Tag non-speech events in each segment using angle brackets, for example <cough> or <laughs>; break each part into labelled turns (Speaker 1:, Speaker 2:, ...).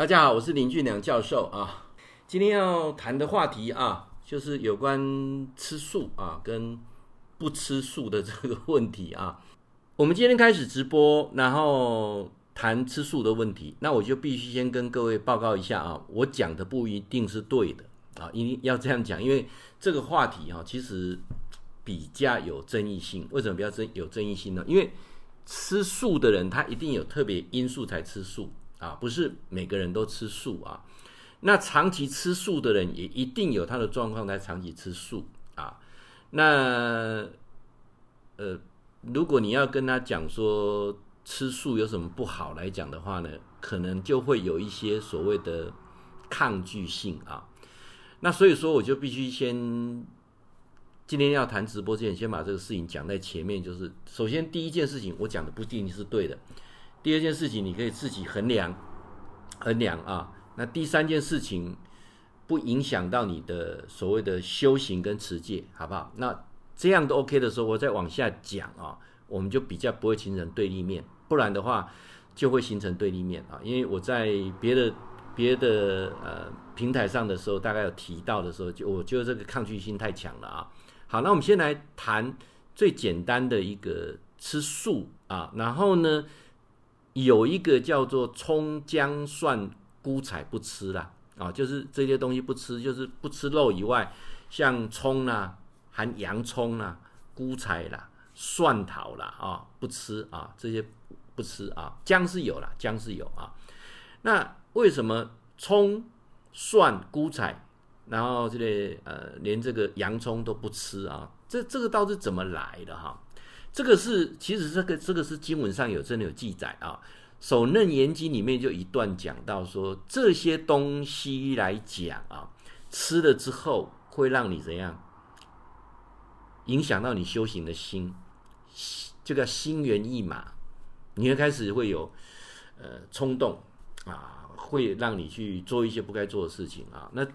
Speaker 1: 大家好，我是林俊良教授啊。今天要谈的话题啊，就是有关吃素啊跟不吃素的这个问题啊。我们今天开始直播，然后谈吃素的问题，那我就必须先跟各位报告一下啊，我讲的不一定是对的啊，一定要这样讲，因为这个话题啊，其实比较有争议性。为什么比较争有争议性呢？因为吃素的人，他一定有特别因素才吃素啊，不是每个人都吃素啊。那长期吃素的人，也一定有他的状况在长期吃素啊。那呃，如果你要跟他讲说吃素有什么不好来讲的话呢，可能就会有一些所谓的抗拒性啊。那所以说，我就必须先。今天要谈直播之前，先把这个事情讲在前面。就是首先第一件事情，我讲的不一定是对的。第二件事情，你可以自己衡量衡量啊。那第三件事情，不影响到你的所谓的修行跟持戒，好不好？那这样都 OK 的时候，我再往下讲啊，我们就比较不会形成对立面。不然的话，就会形成对立面啊。因为我在别的别的呃平台上的时候，大概有提到的时候，就我觉得这个抗拒性太强了啊。好，那我们先来谈最简单的一个吃素啊，然后呢，有一个叫做葱姜蒜菇菜不吃啦啊，就是这些东西不吃，就是不吃肉以外，像葱啦、含洋葱啦、菇菜啦、蒜头啦啊，不吃啊，这些不吃啊，姜是有啦，姜是有啊。那为什么葱、蒜、菇菜？然后这个呃，连这个洋葱都不吃啊，这这个到底怎么来的哈？这个是其实这个这个是经文上有真的有记载啊，《首楞严经》里面就一段讲到说，这些东西来讲啊，吃了之后会让你怎样？影响到你修行的心，这个心猿意马，你会开始会有呃冲动啊，会让你去做一些不该做的事情啊，那。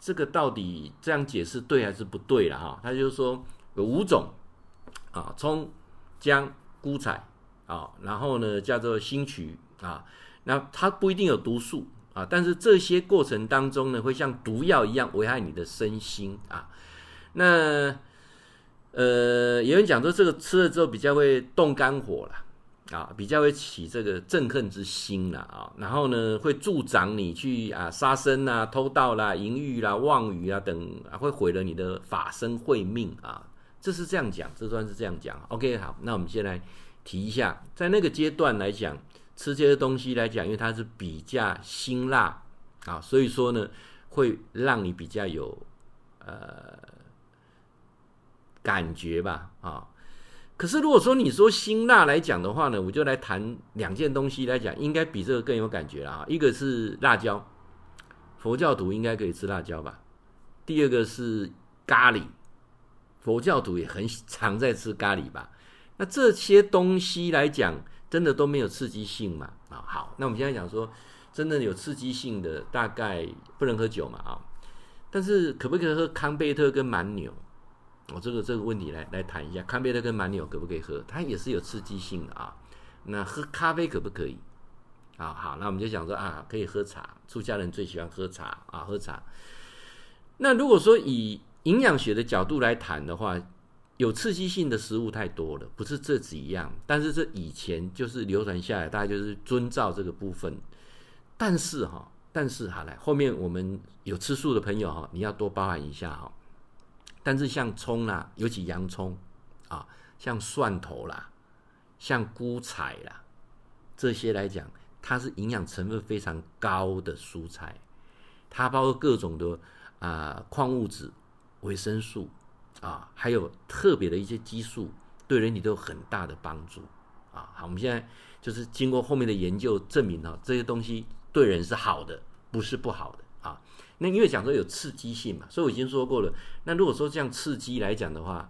Speaker 1: 这个到底这样解释对还是不对了哈？他就是说有五种啊，葱、姜、菇菜啊，然后呢叫做兴渠啊，那它不一定有毒素啊，但是这些过程当中呢，会像毒药一样危害你的身心啊。那呃，有人讲说这个吃了之后比较会动肝火了。啊，比较会起这个憎恨之心了啊，然后呢，会助长你去啊杀生啦、偷盗啦、淫欲啦、妄语啊等，啊、会毁了你的法身慧命啊。这是这样讲，这算是这样讲。OK，好，那我们先来提一下，在那个阶段来讲，吃这些东西来讲，因为它是比较辛辣啊，所以说呢，会让你比较有呃感觉吧啊。可是，如果说你说辛辣来讲的话呢，我就来谈两件东西来讲，应该比这个更有感觉了啊。一个是辣椒，佛教徒应该可以吃辣椒吧？第二个是咖喱，佛教徒也很常在吃咖喱吧？那这些东西来讲，真的都没有刺激性嘛？啊，好，那我们现在讲说，真的有刺激性的，大概不能喝酒嘛？啊，但是可不可以喝康贝特跟蛮牛？我这个这个问题来来谈一下，康贝特跟蛮牛可不可以喝？它也是有刺激性的啊。那喝咖啡可不可以？啊，好，那我们就想说啊，可以喝茶。出家人最喜欢喝茶啊，喝茶。那如果说以营养学的角度来谈的话，有刺激性的食物太多了，不是这几样。但是这以前就是流传下来，大家就是遵照这个部分。但是哈，但是好来，后面我们有吃素的朋友哈，你要多包涵一下哈。但是像葱啦，尤其洋葱啊，像蒜头啦，像菇菜啦，这些来讲，它是营养成分非常高的蔬菜，它包括各种的啊矿物质、维生素啊，还有特别的一些激素，对人体都有很大的帮助啊。好，我们现在就是经过后面的研究证明啊，这些东西对人是好的，不是不好的啊。那因为讲说有刺激性嘛，所以我已经说过了。那如果说这样刺激来讲的话，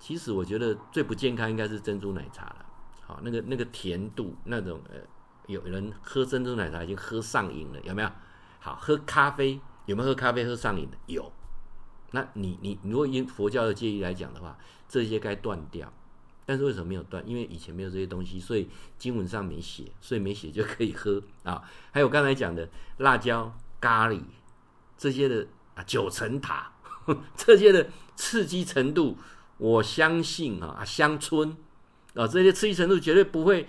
Speaker 1: 其实我觉得最不健康应该是珍珠奶茶了。好，那个那个甜度那种呃，有人喝珍珠奶茶已经喝上瘾了，有没有？好，喝咖啡有没有喝咖啡喝上瘾的？有。那你你如果以佛教的戒律来讲的话，这些该断掉但是为什么没有断？因为以前没有这些东西，所以经文上没写，所以没写就可以喝啊。还有刚才讲的辣椒、咖喱这些的啊，九层塔 <laughs> 这些的刺激程度，我相信啊，乡村啊这些刺激程度绝对不会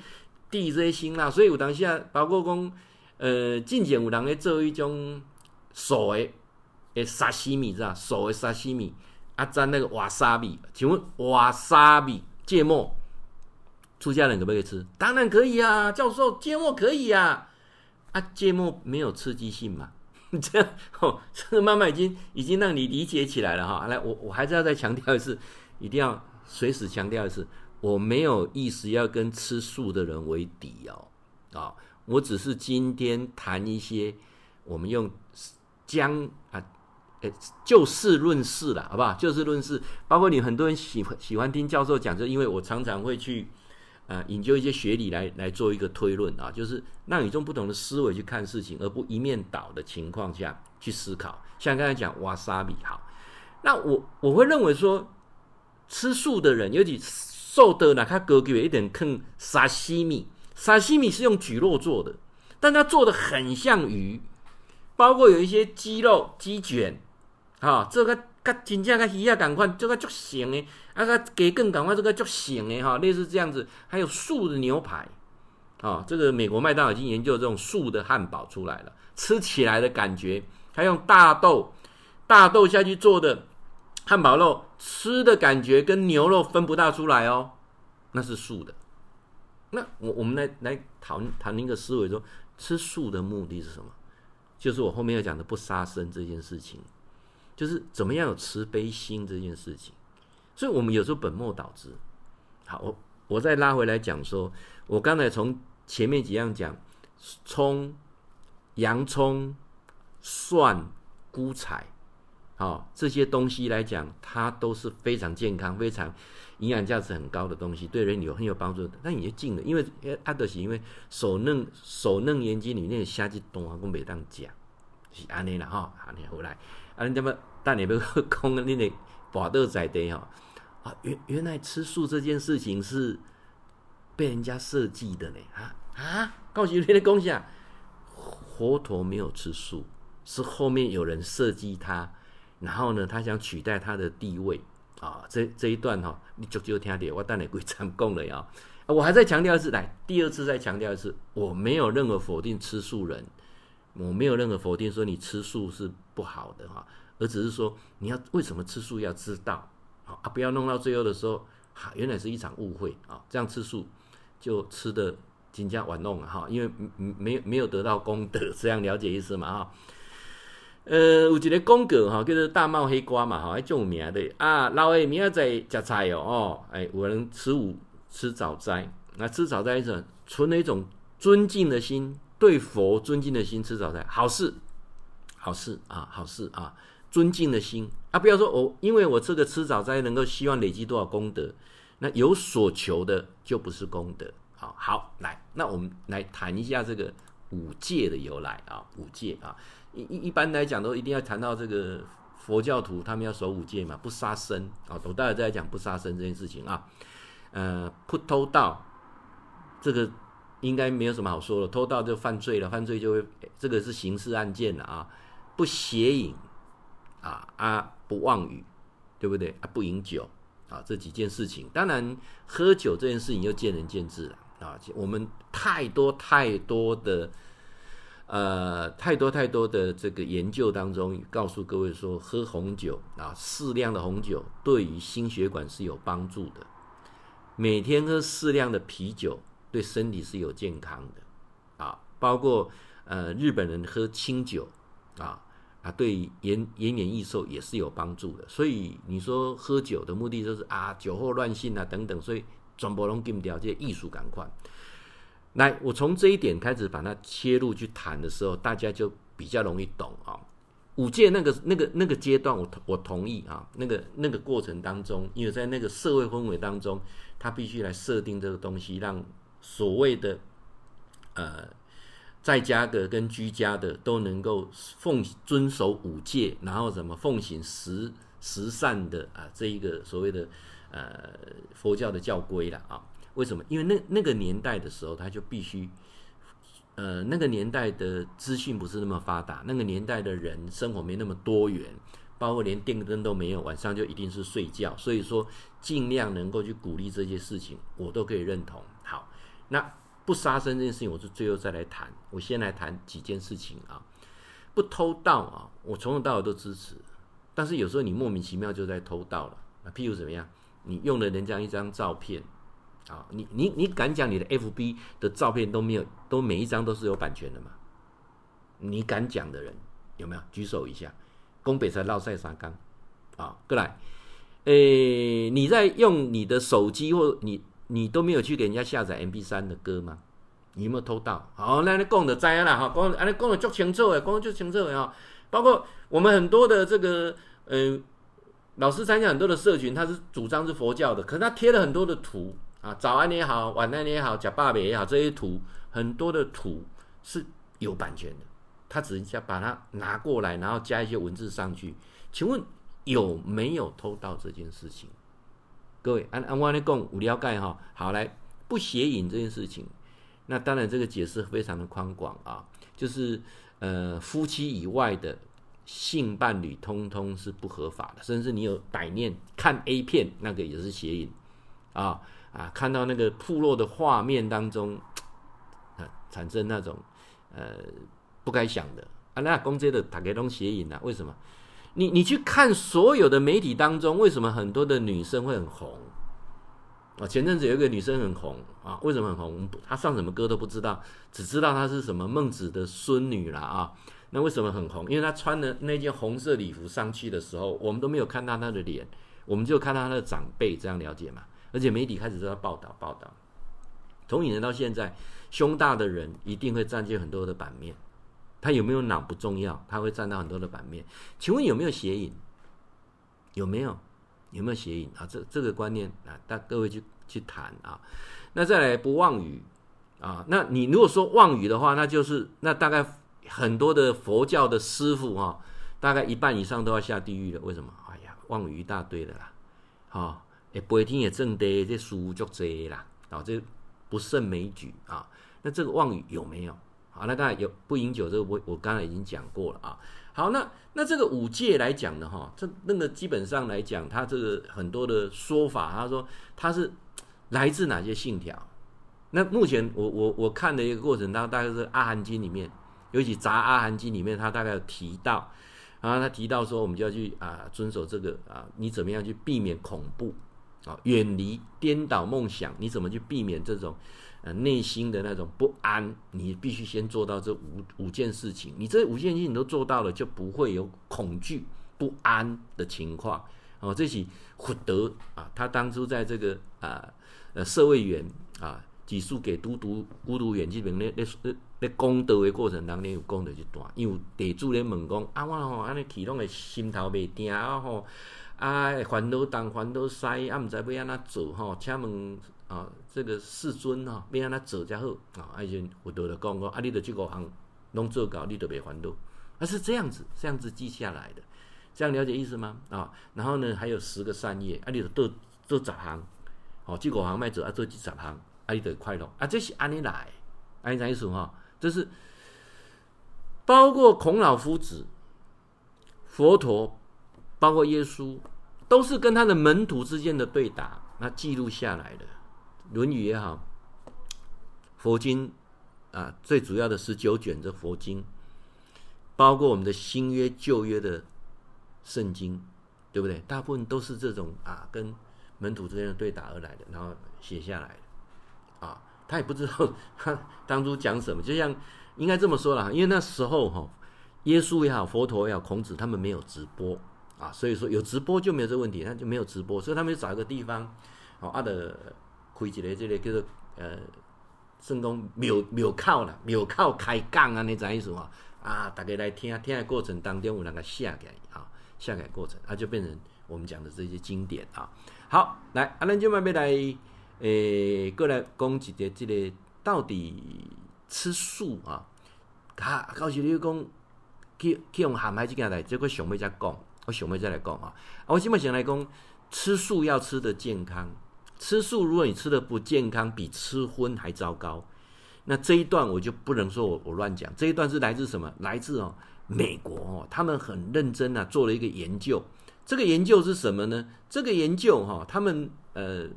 Speaker 1: 低这些辛辣。所以有当下包括讲，呃，近前有人在做一种所谓诶沙西米，知道熟的沙西米啊，蘸那个瓦沙米，请问瓦沙米？芥末，出家人可不可以吃？当然可以啊，教授，芥末可以啊。啊，芥末没有刺激性嘛？<laughs> 这样哦，这个妈妈已经已经让你理解起来了哈。来，我我还是要再强调一次，一定要随时强调一次，我没有意思要跟吃素的人为敌哦。啊，我只是今天谈一些，我们用姜啊。就事论事了，好不好？就事论事，包括你很多人喜欢喜欢听教授讲，就因为我常常会去呃引究一些学理来来做一个推论啊，就是让你用不同的思维去看事情，而不一面倒的情况下去思考。像刚才讲瓦萨比，好，那我我会认为说，吃素的人，尤其瘦的呢，他格局有一点坑沙西米，沙西米是用蒟蒻做的，但它做的很像鱼，包括有一些鸡肉鸡卷。哈，这个跟真正跟鱼啊同款，这个足咸的，啊个鸡更同款，这个足咸的哈，类似这样子。还有素的牛排，啊，这个美国麦当劳已经研究这种素的汉堡出来了，吃起来的感觉，还用大豆大豆下去做的汉堡肉，吃的感觉跟牛肉分不大出来哦，那是素的。那我我们来来谈谈一个思维说，吃素的目的是什么？就是我后面要讲的不杀生这件事情。就是怎么样有慈悲心这件事情，所以我们有时候本末倒置。好，我我再拉回来讲说，我刚才从前面几样讲，葱、洋葱、蒜、菇菜，好，这些东西来讲，它都是非常健康、非常营养价值很高的东西，对人有很有帮助的。但你就进了，因为阿德是因为手嫩手嫩眼睛里面的虾子多，我没当讲，是安尼啦哈，安尼好来。啊，你怎么？但你不空你的法度在地哈啊？原原来吃素这件事情是被人家设计的呢啊啊！告诉你的恭喜啊，佛陀没有吃素，是后面有人设计他，然后呢，他想取代他的地位啊。这这一段哈，你就就听点，我等下归参供了呀。我还在强调一次，来第二次再强调一次，我没有任何否定吃素人。我没有任何否定说你吃素是不好的哈，而只是说你要为什么吃素要知道啊，不要弄到最后的时候，哈，原来是一场误会啊，这样吃素就吃的更加玩弄了哈，因为没没有得到功德，这样了解意思嘛哈。呃，有一个公格哈，叫做大帽黑瓜嘛哈，还著名的啊，老诶明仔在食菜哦哦，哎，有人吃午吃早斋，那吃早斋是存了一种尊敬的心。对佛尊敬的心吃早餐，好事，好事啊，好事啊，尊敬的心啊，不要说我、因为我这个吃早餐能够希望累积多少功德，那有所求的就不是功德。好，好，来，那我们来谈一下这个五戒的由来啊，五戒啊，一一一般来讲都一定要谈到这个佛教徒他们要守五戒嘛，不杀生啊，我待会再讲不杀生这件事情啊，呃，不偷盗这个。应该没有什么好说的，偷盗就犯罪了，犯罪就会这个是刑事案件了啊！不邪淫啊啊，不妄语，对不对？不饮酒啊，这几件事情，当然喝酒这件事情又见仁见智了啊！我们太多太多的呃，太多太多的这个研究当中告诉各位说，喝红酒啊，适量的红酒对于心血管是有帮助的，每天喝适量的啤酒。对身体是有健康的，啊，包括呃日本人喝清酒，啊啊，对延延年益寿也是有帮助的。所以你说喝酒的目的就是啊酒后乱性啊等等，所以全部拢禁掉这些艺术感官。来，我从这一点开始把它切入去谈的时候，大家就比较容易懂啊。五戒那个那个那个阶段我，我我同意啊，那个那个过程当中，因为在那个社会氛围当中，他必须来设定这个东西，让。所谓的呃，在家的跟居家的都能够奉遵守五戒，然后怎么奉行十十善的啊，这一个所谓的呃佛教的教规了啊。为什么？因为那那个年代的时候，他就必须，呃，那个年代的资讯不是那么发达，那个年代的人生活没那么多元，包括连电灯都没有，晚上就一定是睡觉。所以说，尽量能够去鼓励这些事情，我都可以认同。那不杀生这件事情，我是最后再来谈。我先来谈几件事情啊，不偷盗啊，我从头到尾都支持。但是有时候你莫名其妙就在偷盗了，那譬如怎么样？你用了人家一张照片。啊，你你你敢讲你的 FB 的照片都没有，都每一张都是有版权的吗？你敢讲的人有没有？举手一下。东北才绕赛沙岗，啊，过来。诶、你在用你的手机或你你都没有去给人家下载 MP3 的歌吗？你有没有偷盗？好，那你讲的知啦哈，讲啊，你讲的足清楚诶，讲的足清楚诶哈。包括我们很多的这个呃老师参加很多的社群，他是主张是佛教的，可是他贴了很多的图。啊，早安也好，晚安也好，假爸爸也好，这些图很多的图是有版权的，他只是想把它拿过来，然后加一些文字上去。请问有没有偷盗这件事情？各位，按按我来讲，有了解哈。好，来不邪淫这件事情，那当然这个解释非常的宽广啊，就是呃夫妻以外的性伴侣，通通是不合法的，甚至你有歹念看 A 片，那个也是邪淫啊。啊，看到那个部落的画面当中，啊，产生那种呃不该想的啊，那公这的打开东邪淫啊？为什么？你你去看所有的媒体当中，为什么很多的女生会很红？啊，前阵子有一个女生很红啊，为什么很红？她唱什么歌都不知道，只知道她是什么孟子的孙女了啊。那为什么很红？因为她穿的那件红色礼服上去的时候，我们都没有看到她的脸，我们就看到她的长辈，这样了解嘛？而且媒体开始都要报道报道，从以前到现在，胸大的人一定会占据很多的版面。他有没有脑不重要，他会占到很多的版面。请问有没有邪淫？有没有？有没有邪淫啊？这这个观念啊，大各位去去谈啊。那再来不妄语啊？那你如果说妄语的话，那就是那大概很多的佛教的师傅啊，大概一半以上都要下地狱了。为什么？哎呀，妄语一大堆的啦，啊。诶，白天也正得这书就这啦，啊，这不胜枚举啊。那这个妄语有没有？好，那刚才有不饮酒，这个我我刚才已经讲过了啊。好，那那这个五戒来讲的哈，这那个基本上来讲，它这个很多的说法，他说它是来自哪些信条？那目前我我我看的一个过程当中，大概是《阿含经》里面，尤其《杂阿含经》里面，他大概有提到，然后他提到说，我们就要去啊遵守这个啊，你怎么样去避免恐怖？啊，远离颠倒梦想，你怎么去避免这种呃内心的那种不安？你必须先做到这五五件事情。你这五件事情你都做到了，就不会有恐惧不安的情况。哦，这是福德啊，他当初在这个啊呃社会园啊，寄宿给都督孤独园这边咧咧咧功德的过程当中，有功德一段，因为地主咧问讲啊，我吼安尼去拢会心头袂定啊吼。啊，烦恼东，烦恼西，啊，毋知要安怎做吼？请问啊，这个世尊吼，要安怎做才好？啊，阿阵佛陀就讲过，啊，你着这五项拢做到，你着袂烦恼。啊，是这样子，这样子记下来的，这样了解意思吗？啊，然后呢，还有十个善业，啊，你着做做十项，哦，这五项卖做，啊，做这十项，啊，你着快乐。啊，这是安尼来，安尼怎意思哈？这是包括孔老夫子、佛陀。包括耶稣，都是跟他的门徒之间的对答，那记录下来的《论语》也好，佛经啊，最主要的十九卷的佛经，包括我们的新约、旧约的圣经，对不对？大部分都是这种啊，跟门徒之间的对答而来的，然后写下来的啊，他也不知道他 <laughs> 当初讲什么，就像应该这么说啦，因为那时候哈，耶稣也好，佛陀也好，孔子他们没有直播。啊，所以说有直播就没有这个问题，那就没有直播，所以他们就找一个地方，哦，啊的开一个这个叫做呃，算讲庙庙口啦，庙口开讲啊，你知意思吗？啊，大家来听，听的过程当中有那个下载啊，下载过程，它、啊、就变成我们讲的这些经典啊。好，来，啊，咱就慢慢来，诶、过来讲一个这个到底吃素啊，啊，告诉你讲，去去用咸海这件来，这个上尾再讲。我想要再来讲啊，啊我基本上来讲，吃素要吃得健康，吃素如果你吃的不健康，比吃荤还糟糕。那这一段我就不能说我我乱讲，这一段是来自什么？来自哦美国哦，他们很认真啊，做了一个研究。这个研究是什么呢？这个研究哈，他们呃。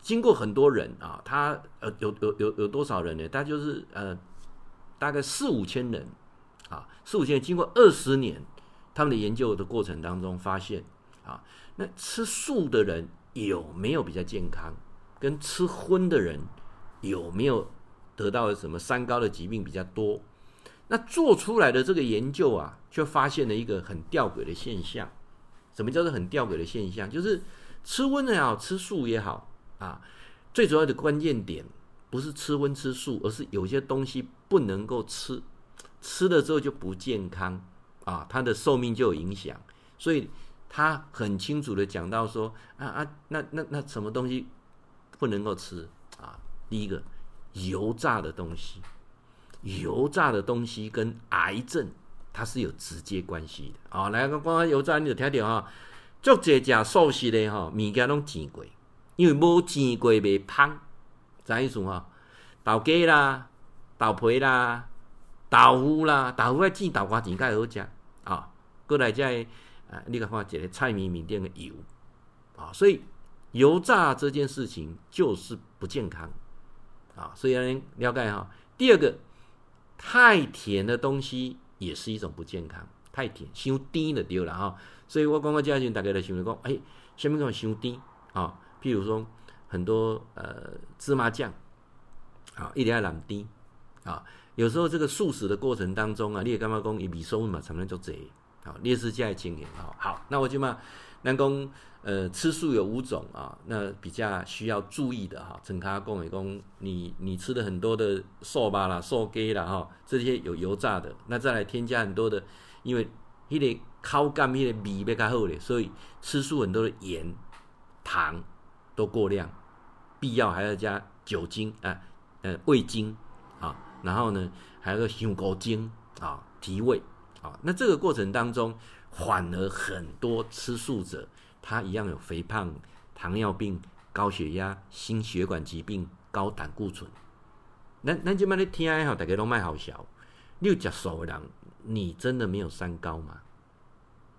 Speaker 1: 经过很多人啊，他呃有有有有多少人呢？他就是呃大概四五千人啊，四五千人经过二十年他们的研究的过程当中发现啊，那吃素的人有没有比较健康？跟吃荤的人有没有得到什么三高的疾病比较多？那做出来的这个研究啊，却发现了一个很吊诡的现象。什么叫做很吊诡的现象？就是吃荤也好，吃素也好。啊，最主要的关键点不是吃荤吃素，而是有些东西不能够吃，吃了之后就不健康啊，它的寿命就有影响。所以他很清楚的讲到说啊啊，那那那什么东西不能够吃啊？第一个，油炸的东西，油炸的东西跟癌症它是有直接关系的啊。来，刚刚油炸你就听到哈，做这家素食的哈，物件拢煎过。因为无煎过袂芳，啥意思哈？豆粿啦、豆皮啦、豆腐啦，豆腐爱煎豆干煎较好食啊。过来再啊，你看看一个菜米面店的油啊，所以油炸这件事情就是不健康啊。所以要了解哈。第二个，太甜的东西也是一种不健康，太甜、伤甜就对了哈。所以我刚刚这样大家就想讲，哎，什么叫伤甜啊？譬如说，很多呃芝麻酱，啊，一定要蓝滴，啊，有时候这个素食的过程当中啊，你也干嘛讲以米松嘛，才能做贼，好，劣势加经验，好，好，那我就嘛，南宫呃吃素有五种啊，那比较需要注意的哈，陈卡讲一讲，你你吃的很多的素吧啦、素鸡啦哈，这些有油炸的，那再来添加很多的，因为那个口感那个味比较好的，所以吃素很多的盐、糖。都过量，必要还要加酒精啊，呃，味精啊，然后呢，还有个香菇精啊，提味啊。那这个过程当中，反而很多吃素者，他一样有肥胖、糖尿病、高血压、心血管疾病、高胆固醇。那那就嘛你听哈，大家都卖好笑。你有吃素的人，你真的没有三高吗？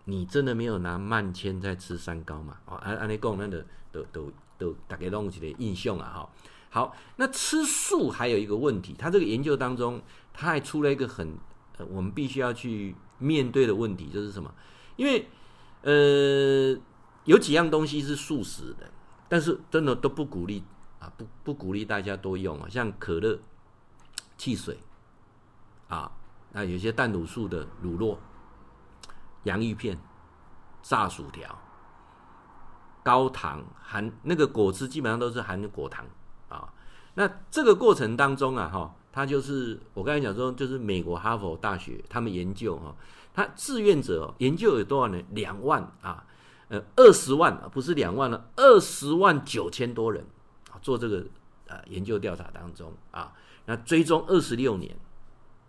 Speaker 1: 你真的没有拿慢签在吃三高吗？哦，按按你讲，那的都都。都大概弄起来印象啊哈，好，那吃素还有一个问题，他这个研究当中，他还出了一个很，呃，我们必须要去面对的问题，就是什么？因为呃，有几样东西是素食的，但是真的都不鼓励啊，不不鼓励大家多用啊，像可乐、汽水啊，那有些蛋乳素的乳酪、洋芋片、炸薯条。高糖含那个果汁基本上都是含果糖啊，那这个过程当中啊，哈，他就是我刚才讲说，就是美国哈佛大学他们研究哈，他志愿者研究有多少人？两万啊，呃，二十万不是两万了，二十万九千多人啊，做这个呃研究调查当中啊，那追踪二十六年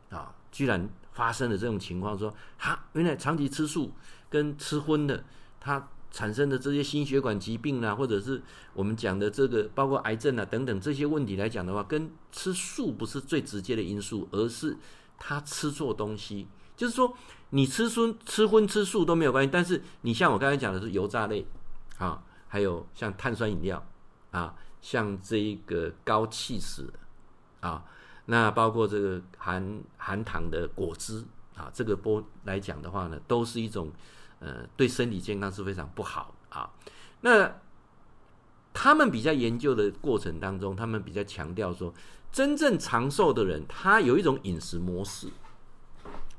Speaker 1: 啊，居然发生了这种情况，说哈，原来长期吃素跟吃荤的他。产生的这些心血管疾病啊，或者是我们讲的这个包括癌症啊等等这些问题来讲的话，跟吃素不是最直接的因素，而是他吃错东西。就是说，你吃荤、吃荤、吃素都没有关系，但是你像我刚才讲的是油炸类啊，还有像碳酸饮料啊，像这一个高气死啊，那包括这个含含糖的果汁啊，这个波来讲的话呢，都是一种。呃，对身体健康是非常不好啊。那他们比较研究的过程当中，他们比较强调说，真正长寿的人，他有一种饮食模式，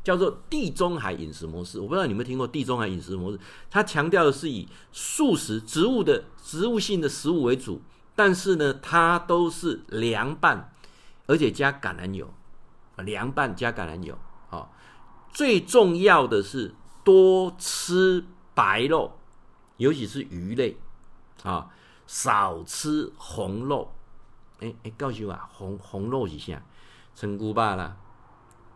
Speaker 1: 叫做地中海饮食模式。我不知道你们听过地中海饮食模式，他强调的是以素食、植物的植物性的食物为主，但是呢，它都是凉拌，而且加橄榄油，凉拌加橄榄油。啊，最重要的是。多吃白肉，尤其是鱼类啊，少吃红肉。哎、欸、哎，告诉我啊，红红肉是啥？村姑肉啦、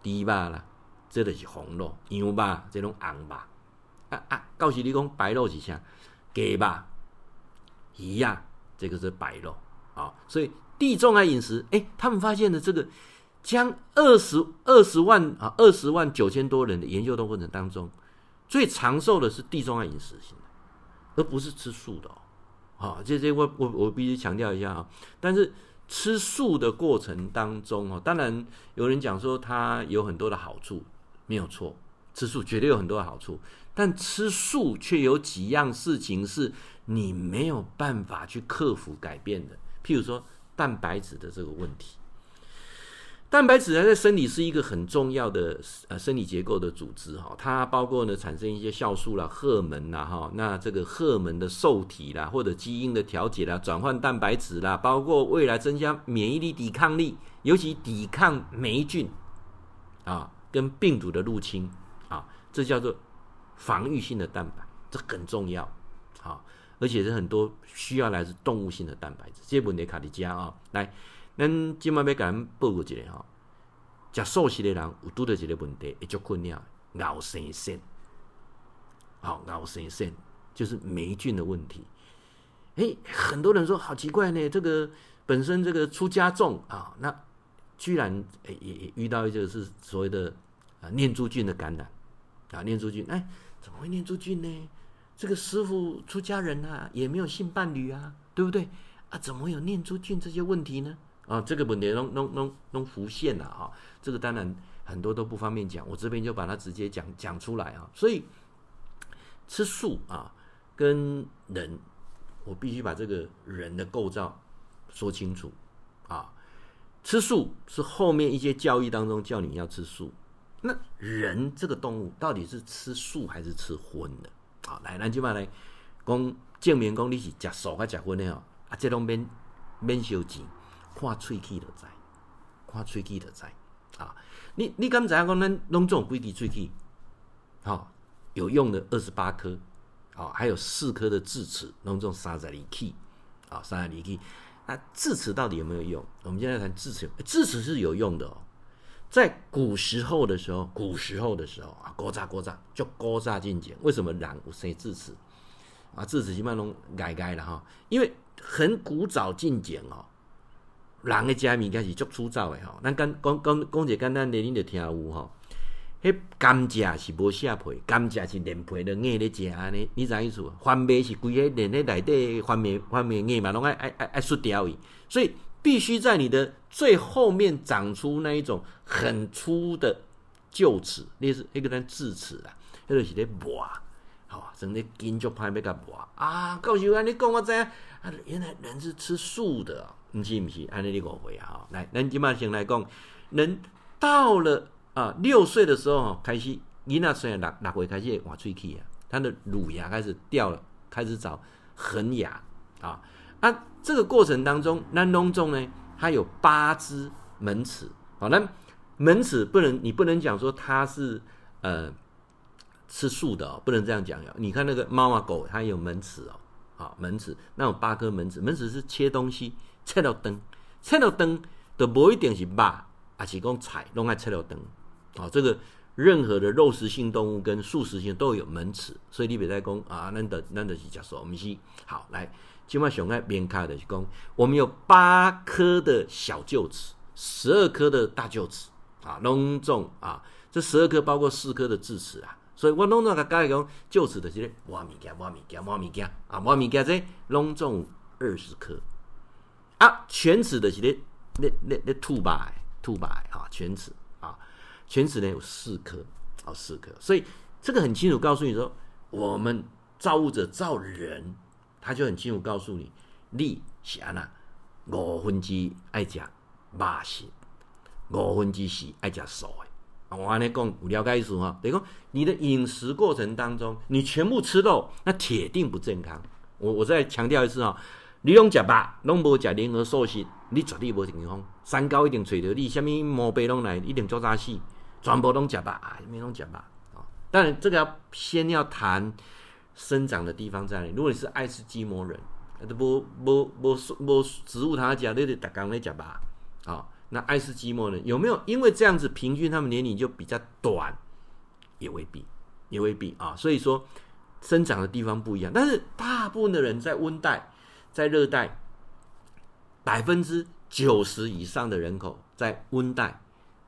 Speaker 1: 猪肉啦，这都是红肉。羊肉这种红吧。啊啊，告诉你讲白肉是啥？鸡吧，鱼呀，这个是白肉啊。所以地中海饮食，哎，他们发现了这个，将二十二十万啊二十万九千多人的研究的过程当中，最长寿的是地中海饮食型的，而不是吃素的哦。好，这这我我我必须强调一下啊。但是吃素的过程当中哦，当然有人讲说它有很多的好处，没有错，吃素绝对有很多的好处。但吃素却有几样事情是你没有办法去克服改变的，譬如说蛋白质的这个问题。蛋白质在生理是一个很重要的呃生理结构的组织哈，它包括呢产生一些酵素啦、荷尔蒙啦哈，那这个荷尔蒙的受体啦，或者基因的调节啦、转换蛋白质啦，包括未来增加免疫力、抵抗力，尤其抵抗霉菌啊跟病毒的入侵啊，这叫做防御性的蛋白，这很重要啊，而且是很多需要来自动物性的蛋白质。这问题卡迪加啊，来。咱今麦要甲咱报告一个吼，食素食的人有拄到一个问题，会足困扰，熬生腺，好熬生腺就是霉菌的问题。诶、很多人说好奇怪呢，这个本身这个出家众啊，那居然也也遇到一个是所谓的啊念珠菌的感染啊念珠菌，哎，怎么会念珠菌呢？这个师傅出家人啊，也没有性伴侣啊，对不对？啊，怎么会有念珠菌这些问题呢？啊，这个问题弄弄弄弄浮现了啊！这个当然很多都不方便讲，我这边就把它直接讲讲出来啊。所以吃素啊，跟人，我必须把这个人的构造说清楚啊。吃素是后面一些教义当中叫你要吃素，那人这个动物到底是吃素还是吃荤的？好，来，咱今嘛来讲证明讲你是吃素还是吃荤的哦？啊，这种免免收钱。看喙齿就知，看喙齿就知啊！你你敢知影讲咱拢总几支喙齿？好，有用的二十八颗，好，还有四颗的智齿，拢总三十二齿，啊，三十二齿。那智齿到底有没有用？我们现在谈智齿，智齿是有用的哦。在古时候的时候，古时候的时候啊，古早古早就古早进前，为什么人有生智齿？啊，智齿起码拢改改了哈，因为很古早进前哦。人的食物件是足粗糙的吼，咱讲讲讲讲一个简单的，恁就听有吼。迄甘蔗是无下皮，甘蔗是连皮都硬咧食安尼，你知意思？番麦是规个连咧内底番麦番麦硬嘛，拢爱爱爱爱缩掉伊，所以必须在你的最后面长出那一种很粗的臼齿，那是迄个咱智齿啦，迄个是咧磨，吼，整个筋就歹要甲磨啊！教授啊，你讲我知影啊，原来人是吃素的。不是不是，按你误会啊！来，咱今麦先来讲，人到了啊六岁的时候，开始囡仔虽然六六岁开始换喙齿啊，他的乳牙开始掉了，开始长恒牙啊。啊，这个过程当中，咱拢总呢，它有八只门齿。好，那门齿不能，你不能讲说它是呃吃素的哦，不能这样讲哟。你看那个猫啊狗，它有门齿哦，好门齿，那有八颗门齿，门齿是切东西。切了灯，切了灯都不一定是肉，还是讲菜，拢爱切了灯。啊，这个任何的肉食性动物跟素食性都有门齿，所以你别再讲啊，咱的咱的是吃素，不是。好，来，今麦上爱边卡的是讲，我们有八颗的小臼齿，十二颗的大臼齿，啊，拢重啊，这十二颗包括四颗的智齿啊，所以我拢总甲讲臼齿的是咧挖物件，挖物件，挖物件啊，挖物件这拢重二十颗。啊，犬齿的是咧咧咧咧兔白兔白啊，犬齿啊，犬齿呢有四颗啊，四颗，所以这个很清楚告诉你说，我们造物者造人，他就很清楚告诉你，你是安那五分之爱食肉食，五分之四爱食素的。我安尼讲有了解意思哈，等于讲你的饮食过程当中，你全部吃肉，那铁定不健康。我我再强调一次啊。你拢食肉，拢无食任何素食，你绝对无健康。三高一定找着你，什么毛病拢来，一定做早死，全部拢食肉，啊，没拢食肉啊。当然，这个要先要谈生长的地方在哪里。如果你是爱斯基摩人，都无无无无植物他食，你得逐工咧食肉啊。那爱斯基摩人有没有因为这样子平均他们年龄就比较短？也未必，也未必啊。所以说。生长的地方不一样，但是大部分的人在温带、在热带，百分之九十以上的人口在温带、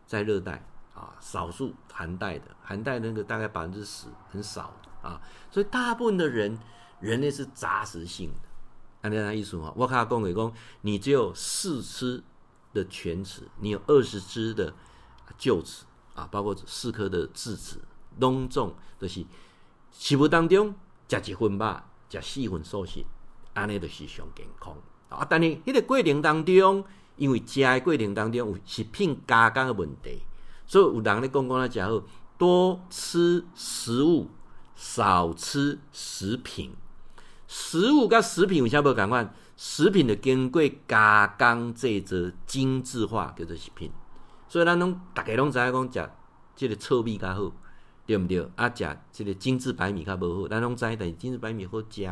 Speaker 1: 在热带啊，少数寒带的，寒带那个大概百分之十，很少啊，所以大部分的人，人类是杂食性的。按照他意思哈，我卡讲给讲，你只有四只的犬齿，你有二十只的臼齿啊，包括四颗的智齿，拢总都是。食物当中加几分吧，加四份素食，安尼就是上健康啊。但是迄个过程当中，因为食诶过程当中有食品加工诶问题，所以有人咧讲讲咧，食好多吃食物，少吃食品。食物甲食品有啥无共款？食品的经过加工制作精致化叫做食品，所以咱拢大家拢知影讲食即个糙米较好。对毋对？啊，食即个精致白米较无好，咱拢知，但是精致白米好食，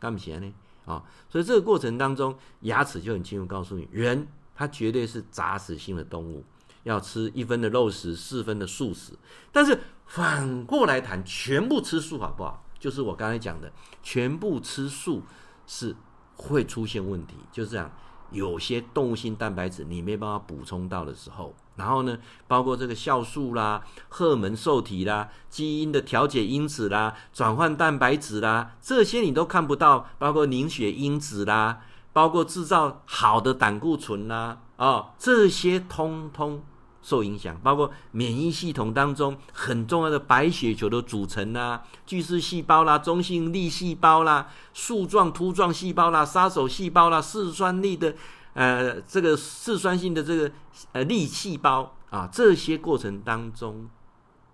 Speaker 1: 干不起来呢？啊，所以这个过程当中，牙齿就很清楚告诉你，人他绝对是杂食性的动物，要吃一分的肉食，四分的素食。但是反过来谈，全部吃素好不好？就是我刚才讲的，全部吃素是会出现问题，就是这样。有些动物性蛋白质你没办法补充到的时候，然后呢，包括这个酵素啦、荷尔蒙受体啦、基因的调节因子啦、转换蛋白质啦，这些你都看不到，包括凝血因子啦，包括制造好的胆固醇啦，哦，这些通通。受影响，包括免疫系统当中很重要的白血球的组成啊，巨噬细胞啦、中性粒细胞啦、树状突状细胞啦、杀手细胞啦、嗜酸粒的呃这个嗜酸性的这个呃粒细胞啊，这些过程当中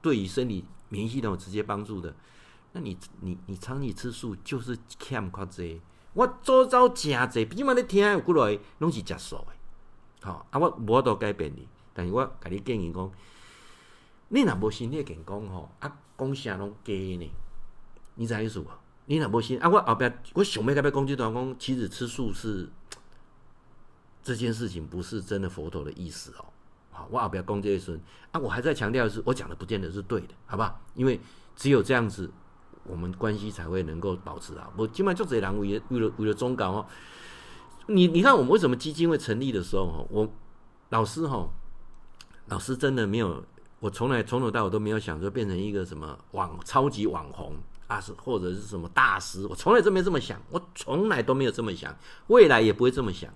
Speaker 1: 对于生理免疫系统有直接帮助的，那你你你长期吃素就是欠缺这。我周遭真侪，比如你听有过来拢是吃素的，好啊，我无都改变你。但是我甲你建议讲，你若无身体健康吼，啊，讲啥拢假呢？你知意思无？你若无心啊，我后壁我想要甲要讲这段讲，其实吃素是这件事情不是真的佛陀的意思哦。好，我后壁讲这一顺啊，我还在强调的是，我讲的不见得是对的，好不好？因为只有这样子，我们关系才会能够保持好。我今晚就这人为了为了为了宗教哦，你你看我们为什么基金会成立的时候，我老师哈。老师真的没有，我从来从头到尾都没有想说变成一个什么网超级网红啊，是或者是什么大师，我从来都没这么想，我从来都没有这么想，未来也不会这么想。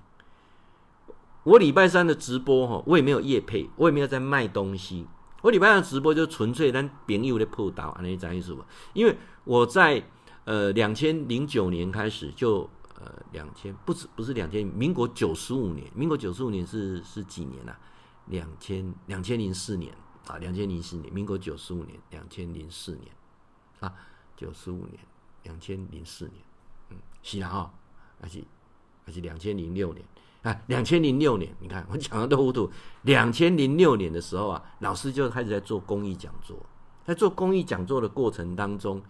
Speaker 1: 我礼拜三的直播哈，我也没有夜配，我也没有在卖东西。我礼拜三直播就纯粹让朋友的报道，安尼讲意思不？因为我在呃两千零九年开始就呃两千不止不是两千，民国九十五年，民国九十五年是是几年啊？两千两千零四年啊，两千零四年，民国九十五年，两千零四年啊，九十五年，两千零四年，嗯，是啊哈，还是还是两千零六年啊，两千零六年，你看我讲的都糊涂。两千零六年的时候啊，老师就开始在做公益讲座，在做公益讲座的过程当中，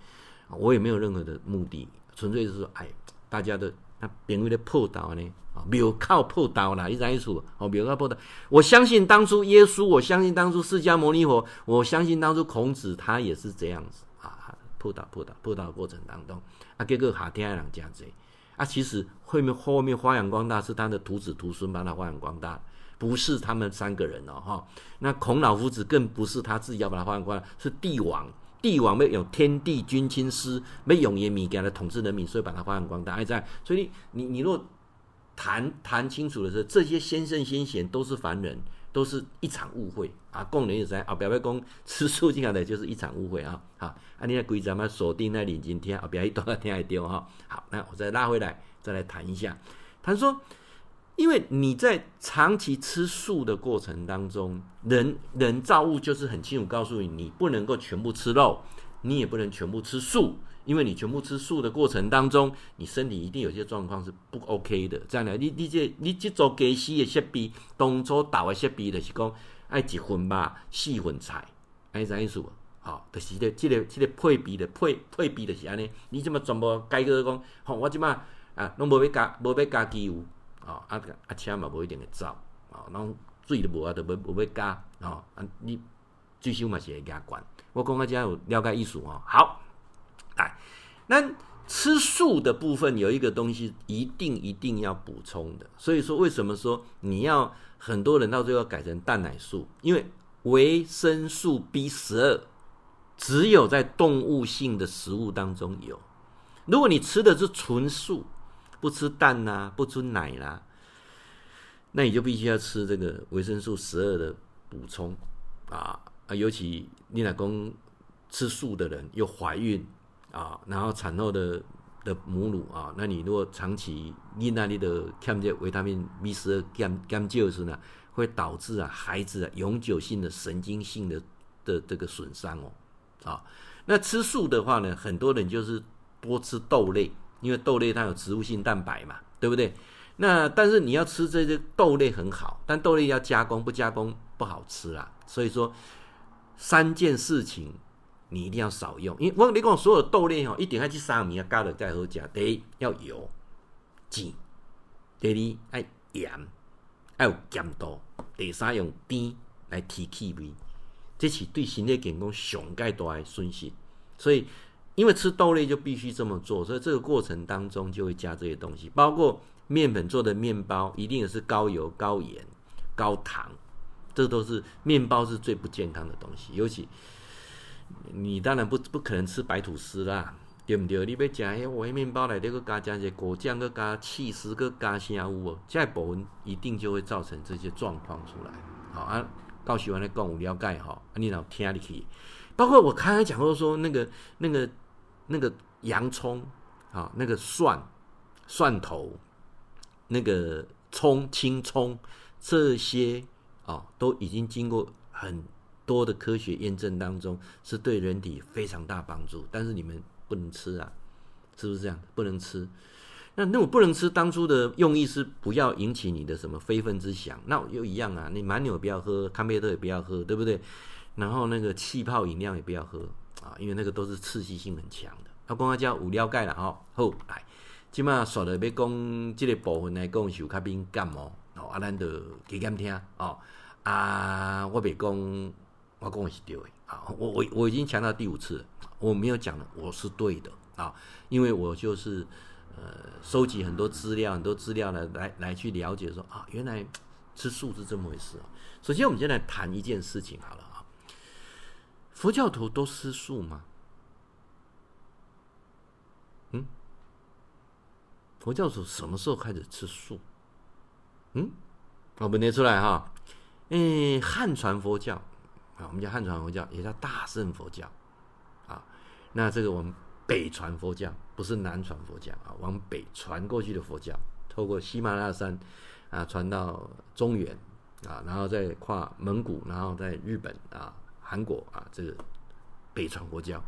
Speaker 1: 我也没有任何的目的，纯粹是说，哎，大家的。那别为了破道呢？啊，没有靠破道啦，一直在说哦，没有靠破道。我相信当初耶稣，我相信当初释迦牟尼佛，我相信当初孔子，他也是这样子啊，破道破道破道的过程当中啊，结果下天人这样子啊，其实后面后面发扬光大是他的徒子徒孙帮他发扬光大，不是他们三个人哦哈。那孔老夫子更不是他自己要把他发扬光大，是帝王。帝王没有天地君亲师，没有用耶米给他统治人民，所以把它发扬光大。还在，所以你你若谈谈清楚的时候，这些先圣先贤都是凡人，都是一场误会啊！供人也在啊，不要讲吃素这样的，就是一场误会啊！好，啊，你的规则嘛，锁定那领今天啊，不要一段天还丢哈。好，那我再拉回来，再来谈一下，他说。因为你在长期吃素的过程当中，人人造物就是很清楚告诉你，你不能够全部吃肉，你也不能全部吃素，因为你全部吃素的过程当中，你身体一定有些状况是不 OK 的。这样的，你你这你这做给西的设备，当初导的设备就是讲爱一份肉，四份菜，爱啥意思？好，就是这个这个这个配比的配配比的是安尼，你这么全部改个讲，好，我这么啊，拢无要加，无要加机油。啊啊啊！车嘛无一定会走啊，拢水都无啊，都无无要加啊。啊，你最少嘛是会加管。我讲啊，这有了解意思哦。好，那吃素的部分有一个东西一定一定要补充的，所以说为什么说你要很多人到最后改成蛋奶素？因为维生素 B 十二只有在动物性的食物当中有。如果你吃的是纯素，不吃蛋呐、不吃奶啦、那你就必须要吃这个维生素十二的补充啊啊！尤其你老公吃素的人又怀孕啊，然后产后的的母乳啊，那你如果长期你那里的欠这维他命 B 十二减减少时呢，会导致啊孩子啊永久性的神经性的的这个损伤哦啊。那吃素的话呢，很多人就是。多吃豆类，因为豆类它有植物性蛋白嘛，对不对？那但是你要吃这些豆类很好，但豆类要加工，不加工不好吃啊。所以说三件事情你一定要少用，因为我跟你讲所有豆类哦，一定要去三米啊，加了再好加。第一要油、麂；第二要盐，要有咸度；第三用甜来提气味，这是对身体健康上盖大的损失。所以。因为吃豆类就必须这么做，所以这个过程当中就会加这些东西，包括面粉做的面包，一定也是高油、高盐、高糖，这都是面包是最不健康的东西。尤其你当然不不可能吃白吐司啦，对不对？你要吃迄我面包来，这个加加些果酱，个加起司，个加啥物哦，这部分一定就会造成这些状况出来。好啊，到时完来讲我了解哈，你老听进去。包括我刚才讲过说那个那个那个洋葱啊，那个蒜蒜头，那个葱青葱这些啊，都已经经过很多的科学验证当中，是对人体非常大帮助。但是你们不能吃啊，是不是这样？不能吃。那那我不能吃，当初的用意是不要引起你的什么非分之想。那又一样啊，你蛮牛不要喝，咖啡豆也不要喝，对不对？然后那个气泡饮料也不要喝啊，因为那个都是刺激性很强的。他刚刚叫五料钙了哈，好来，今嘛说的要讲这个部分来讲是有较敏感哦，啊，咱就加减听哦。啊，我别讲，我讲的是对的啊，我我我已经强调第五次，我没有讲了，我是对的啊，因为我就是呃收集很多资料，很多资料呢来来去了解说啊，原来吃素是这么回事啊。首先，我们先来谈一件事情好了啊。佛教徒都吃素吗？嗯，佛教徒什么时候开始吃素？嗯，我们列出来哈。诶，汉传佛教啊，我们叫汉传佛教，也叫大乘佛教啊。那这个我们北传佛教不是南传佛教啊，往北传过去的佛教，透过喜马拉雅山啊传到中原啊，然后再跨蒙古，然后在日本啊。韩国啊，这个北传佛教，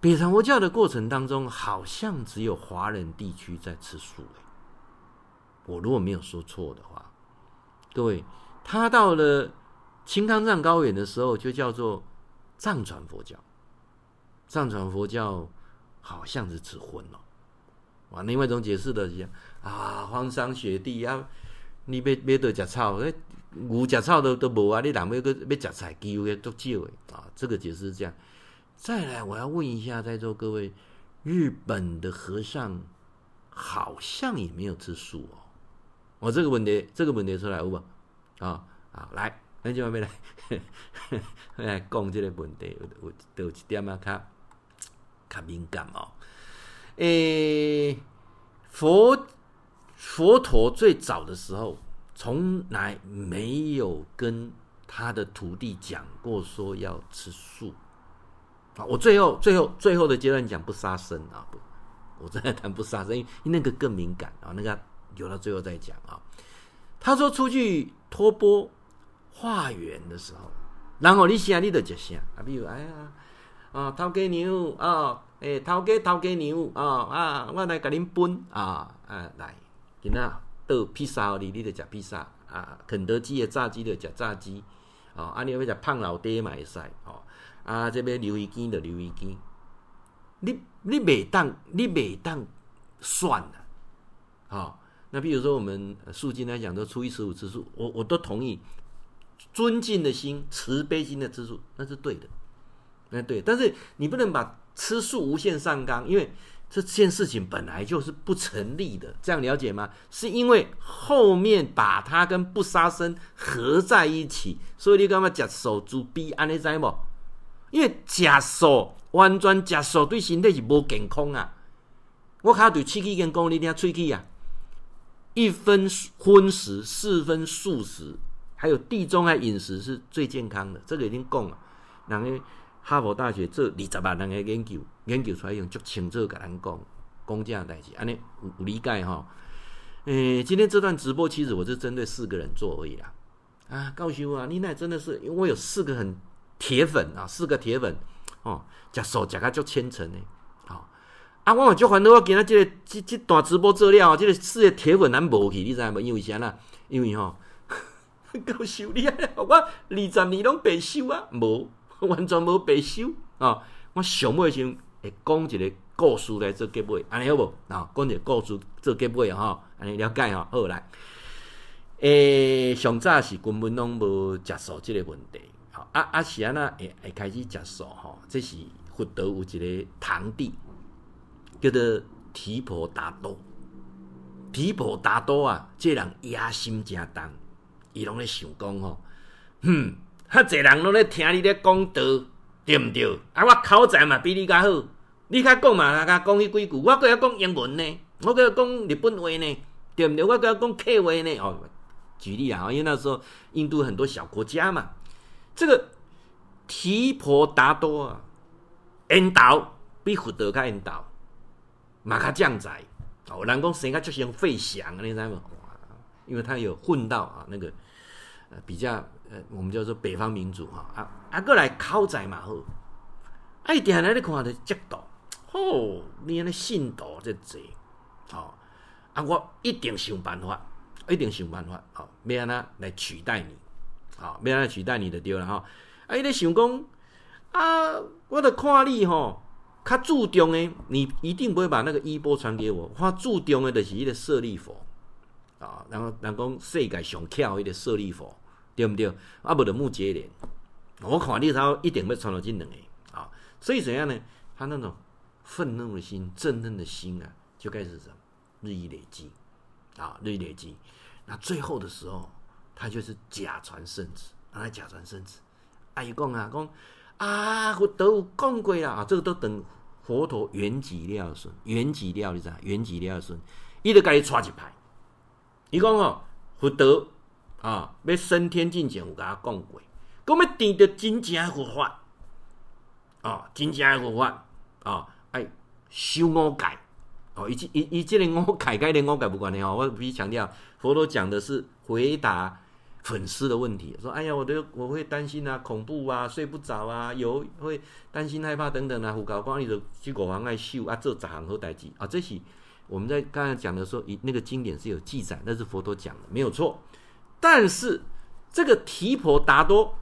Speaker 1: 北传佛教的过程当中，好像只有华人地区在吃素。我如果没有说错的话，各位，他到了青康藏高原的时候，就叫做藏传佛教。藏传佛教好像是吃荤了。哇，另外一种解释的是啊，荒山雪地啊，你要要得吃草。牛吃草都都无啊！你人要个要吃菜，几乎也都少诶啊！这个解释是这样。再来，我要问一下在座各位，日本的和尚好像也没有吃素哦。我这个问题，这个问题出来有无？啊啊，来，咱就要来 <laughs> 来讲这个问题，有有有一点啊，较较敏感哦。诶、欸，佛佛陀最早的时候。从来没有跟他的徒弟讲过说要吃素啊！我最后、最后、最后的阶段讲不杀生啊！不，我正在谈不杀生，因为那个更敏感啊，那个留到最后再讲啊。他说出去托钵化缘的时候，然后你想你就接啥啊？比如哎呀啊，头家娘啊，诶，头家头家娘啊啊，我来给您分啊啊，来，今仔。到披萨里，你得吃披萨啊！肯德基的炸鸡的吃炸鸡哦，啊，你要吃胖老爹嘛会使哦，啊，这边留一根的留一根，你你每当你每当算了，好，那比如说我们素经来讲，都初一十五吃素，我我都同意，尊敬的心、慈悲心的吃素，那是对的，那对，但是你不能把吃素无限上纲，因为这件事情本来就是不成立的，这样了解吗？是因为后面把它跟不杀生合在一起，所以你干嘛吃素猪逼安尼知无？因为吃素完全吃素对身体是无健康啊！我卡对喙齿健康，你听喙齿啊，一分荤食，四分素食，还有地中海饮食是最健康的，这个已经讲了。人个哈佛大学做二十万人个研究，研究出来用足清楚甲咱讲，讲这样代志，安尼有有理解吼？诶、今天这段直播其实我是针对四个人做而已啦。啊，高修啊，你那真的是，因为我有四个很铁粉啊，四个铁粉哦，食素食甲足虔诚的，好、啊，我嘛足烦恼，我今仔这个这这段直播做了，这个四个铁粉咱无去，你知影无？因为啥啦？因为吼，高修你啊，我二十年拢白修啊，无。完全无白修啊！我上尾先会讲一个故事来做结尾，安尼好无？啊，讲一个故事做结尾吼！安尼了解吼，好来。诶、欸，上早是根本拢无食素即个问题，好啊啊是安那会会开始食素吼，这是佛陀有一个堂弟叫做提婆达多。提婆达多啊，这个、人野心诚重，伊拢咧想讲吼，哼。哈侪人拢咧听你咧讲道，对毋对？啊，我口才嘛比你较好，你较讲嘛，甲讲迄几句，我搁要讲英文呢，我搁要讲日本话呢，对毋对？我搁要讲客话呢。哦，举例啊，因为那时候印度很多小国家嘛，这个提婆达多啊，引导比佛德较引导，嘛较将在。哦，人讲生较足像费翔，你知无？因为他有混到啊，那个呃比较。呃，我们叫做北方民族哈啊啊，过来口才嘛好，哎，点来你看的角度，哦，你安尼信徒这侪，哦，啊，我一定想办法，一定想办法，好，要安怎来取代你，好，要安怎取代你的对了哈，啊，伊咧想讲，啊，我著看你吼，较注重的，你一定不会把那个衣钵传给我，我注重的就是伊个舍利弗，啊，然后人讲世界上巧迄个舍利佛。对不对？啊，不得目结连，我看你他一定会传到这两个啊，所以怎样呢？他那种愤怒的心、憎恨的心啊，就开始什么日益累积啊，日益累积。那最后的时候，他就是假传圣旨，拿来假传圣旨。啊，伊讲啊，讲啊，佛都有讲过啦啊，这个都等佛陀圆寂了顺，圆寂了你知道？圆寂了顺，伊就给你刷一排。伊讲哦，佛陀。啊！要升天进前有甲我讲过，讲要定着真正的佛法，啊，真正的佛法，啊，爱修五戒，哦，以及以以这个五戒跟那五戒无关系哦。我必须强调，佛陀讲的是回答粉丝的问题，说，哎呀，我都我会担心啊，恐怖啊，睡不着啊，有会担心害怕等等啊，胡搞光，你就去国王爱修啊，做十项好代志啊，这是我们在刚才讲的时候，以那个经典是有记载，那是佛陀讲的，没有错。但是这个提婆达多，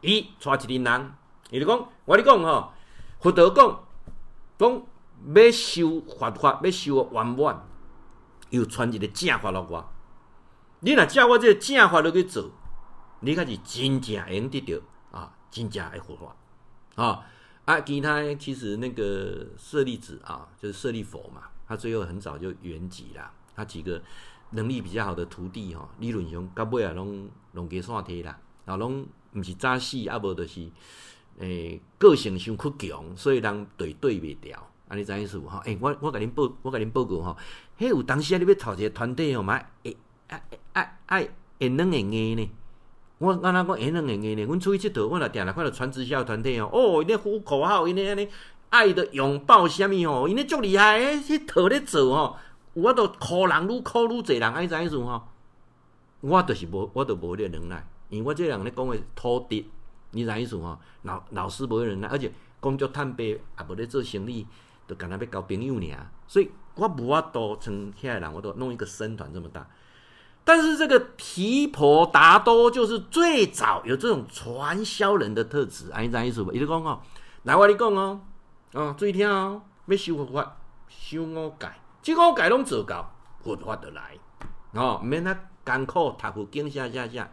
Speaker 1: 伊带一个人，伊就讲，我跟你讲吼，佛陀讲，讲要修佛法，要修圆满，又传一个正法落我。你若照我这个正法落去做，你才是真正会用得到啊，真正的佛法啊。啊，其他其实那个舍利子啊，就是舍利佛嘛，他最后很早就圆寂了，他几个。能力比较好的徒弟吼，李润雄到尾啊，拢拢加散体啦，啊，拢毋是早死，啊无就是诶、个性上较强，所以人对对袂调。安尼知影意思无吼？诶、我我甲恁报，我甲恁报告吼，迄有当时啊，你要头一个团队吼，嘛会爱爱爱会软会硬呢？我安怎讲会软会硬呢？阮出去佚佗，我若定定看到传直销团体哦，哦，因咧呼口号，因咧安尼爱的拥抱虾米吼，因咧足厉害，诶，佚佗咧做吼。我都靠人愈靠愈济人，爱怎意思吼？我就是无，我都无迄个能耐，因为我这人咧讲诶土地，你怎意思吼？老老师无迄个能耐，而且工作坦白，也无咧做生意，就干那要交朋友尔。所以我无法度像遐个人，我都弄一个僧团这么大。但是这个提婆达多就是最早有这种传销人的特质，安怎意思？伊就讲吼，来我跟你讲哦，哦，注意听哦，要修佛法，修五戒。这个改拢做到，佛法就来，哦，免那艰苦，读佛经啥啥啥，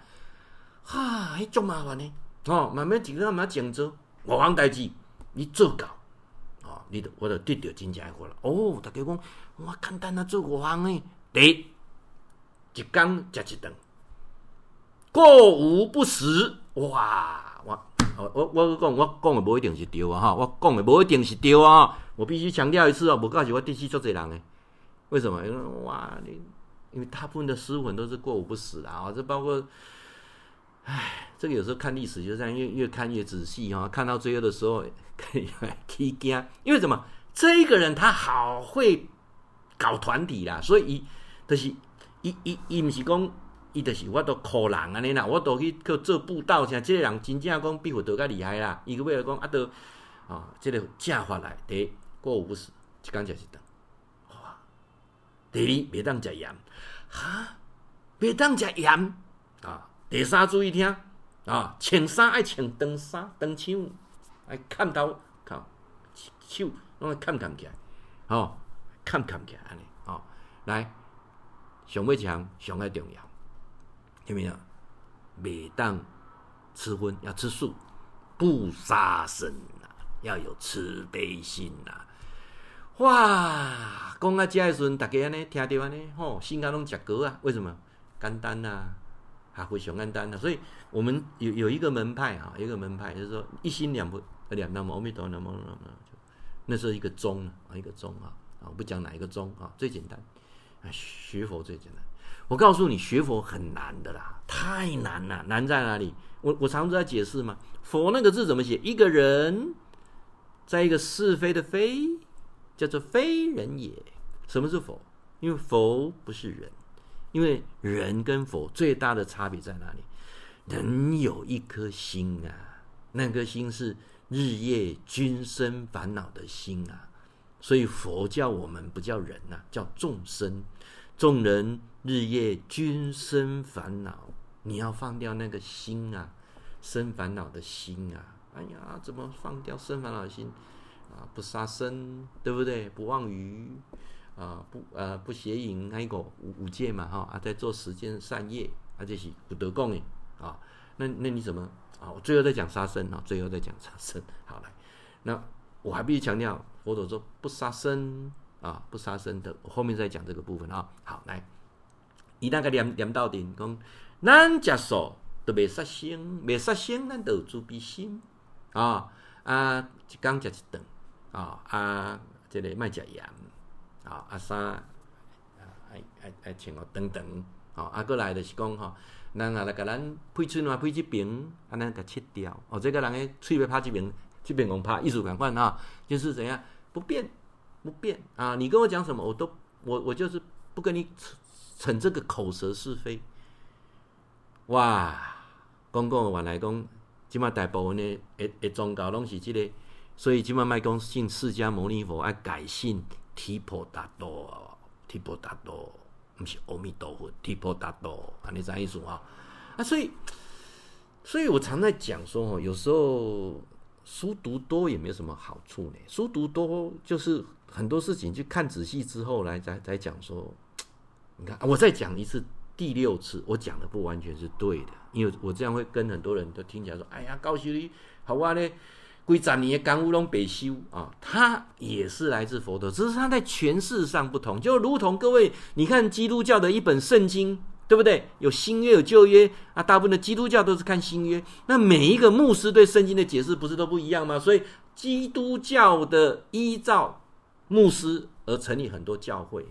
Speaker 1: 哈，迄足麻烦呢，哦，慢慢一个慢慢静坐，五项代志你做到，哦你都我的得到真正快乐。哦，大家讲我，简单啊，做五行呢，第一，一工食一顿，过午不食。哇，我我我讲我讲的不一定是对啊，哈，我讲的不一定是对啊，我必须强调一次啊，不告诉我第七做这人呢？为什么？因为哇，你因为大部分的诗文都是过午不食啊，这包括。唉，这个有时候看历史就这样，越越看越仔细哈、看到最后的时候可以惊，因为什么？这一个人他好会搞团体啦，所以伊就是伊伊伊不是讲伊就是我都靠人安尼啦，我都去去做布道，像这个人真正讲比佛陀较厉害啦。伊个为了讲啊，都啊，这个正法来第一过午不食，一工食一顿，哇！第二别当食盐，哈，别当食盐啊。第三注意听啊，穿衫爱穿长衫、长袖，爱砍头、靠手，拢爱砍砍起来，哦，砍砍起来安尼，哦，来上尾一项上爱重要，听没有？每当吃荤要吃素，不杀生呐，要有慈悲心呐。哇，讲啊，这时阵大家安尼听到安尼，吼，心啊拢食高啊，为什么？简单呐。还会熊安丹的，所以我们有有一个门派啊，一个门派就是说一心两不两南无阿弥陀南无南无，那是一个宗啊，一个宗啊啊，不讲哪一个宗啊，最简单啊，学佛最简单。我告诉你，学佛很难的啦，太难了，难在哪里？我我常常在解释嘛，佛那个字怎么写？一个人，在一个是非的非，叫做非人也。什么是佛？因为佛不是人。因为人跟佛最大的差别在哪里？人有一颗心啊，那颗心是日夜均生烦恼的心啊，所以佛教我们不叫人呐、啊，叫众生。众人日夜均生烦恼，你要放掉那个心啊，生烦恼的心啊。哎呀，怎么放掉生烦恼的心啊？不杀生，对不对？不妄语。啊不呃不邪淫那个五五戒嘛哈啊在做十件善业啊这是不得共诶啊那那你怎么啊我最后再讲杀生啊最后再讲杀生好来那我还必须强调佛陀说不杀生啊不杀生的我后面再讲这个部分啊。好来。一那个念念到顶讲咱食素都未杀生未杀生咱都有慈悲心。啊啊一工食一顿。啊啊这个卖食盐。啊，阿三，啊，爱爱爱穿哦，等等，哦，啊，过来就是讲吼，咱啊来甲咱配喙嘛配这边，啊，咱甲切掉，哦，这个人诶喙要拍这边，这边讲拍，意思赶快哈，就是怎样不变不变啊，你跟我讲什么，我都我我就是不跟你逞这个口舌是非。哇，讲讲原来讲，即马大部分的诶诶宗教拢是这个，所以即马卖讲信释迦牟尼佛爱改信。提婆达多，提婆达多，不是阿弥陀佛，提婆达多，啊，你啥意思啊？啊，所以，所以我常在讲说，哦，有时候书读多也没有什么好处呢。书读多就是很多事情，去看仔细之后来再再讲说，<tsk> 你看，我再讲一次，第六次，我讲的不完全是对的，因为我这样会跟很多人都听起来说，哎呀，高修你好啊呢。几十年的感悟拢白修啊，他也是来自佛陀，只是他在诠释上不同。就如同各位，你看基督教的一本圣经，对不对？有新约有旧约啊，大部分的基督教都是看新约。那每一个牧师对圣经的解释不是都不一样吗？所以基督教的依照牧师而成立很多教会，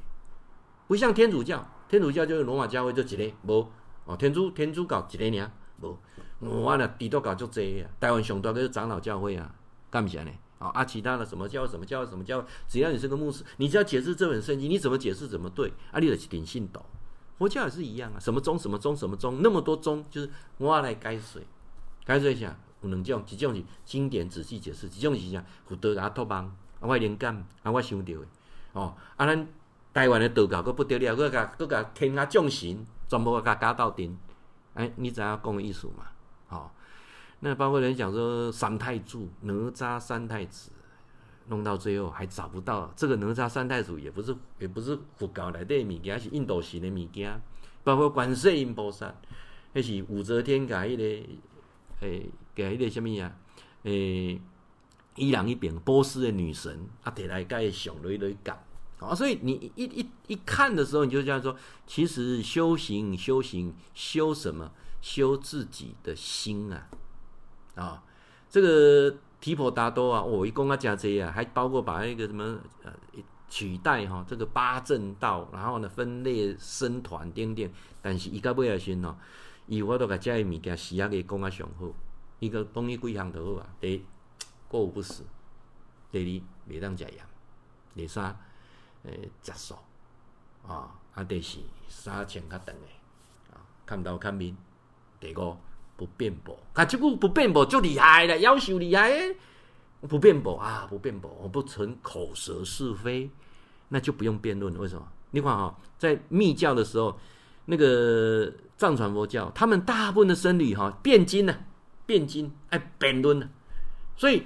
Speaker 1: 不像天主教，天主教就是罗马教会就一个无哦，天主天主教一个尔无。我呢，底都搞就这样，台湾上多个是长老教会啊，干不起来呢？啊，其他的什么教什么教什么教，只要你是个牧师，你只要解释这本圣经，你怎么解释怎么对。啊，你就是顶信徒，佛教也是一样啊，什么宗什么宗什么宗，那么多宗，就是我来解释，解释一下有两种，一种是经典仔细解释，一种是啥？福德阿托邦，啊，我灵感，啊，我想到的，哦，啊，咱台湾的道教佫不得了，佫甲佫甲天下众神全部甲加到顶，哎，你知影讲的意思嘛？好，那包括人讲说三太子、哪吒三太子，弄到最后还找不到这个哪吒三太子，也不是也不是佛教来的物件，是印度神的物件。包括观世音菩萨，迄是武则天改的，诶，改的什么呀？诶，伊人一边波斯的女神啊，得来盖上雷雷港啊，所以你一一一看的时候，你就这样说，其实修行修行修什么？修自己的心啊啊，这个提婆达多啊，我一共啊讲这啊，还包括把那个什么呃取代哈、这个八正道，然后呢分裂僧团等等，但是伊到尾啊先哦，伊我都甲这些物件时啊给讲啊上好，伊个讲伊几项都好啊，第。过午不食，第二，袂当食盐，第三，诶，食素，啊，啊，第四，衫穿较长诶，啊，看头看面，第五，不辩驳，啊，这句不辩驳就厉害了，夭寿厉害诶，不辩驳啊，不辩驳，我不存口舌是非，那就不用辩论，为什么？你看哈，在密教的时候，那个藏传佛教，他们大部分的僧侣哈，辩经呢，辩经，哎，辩论呢，所以。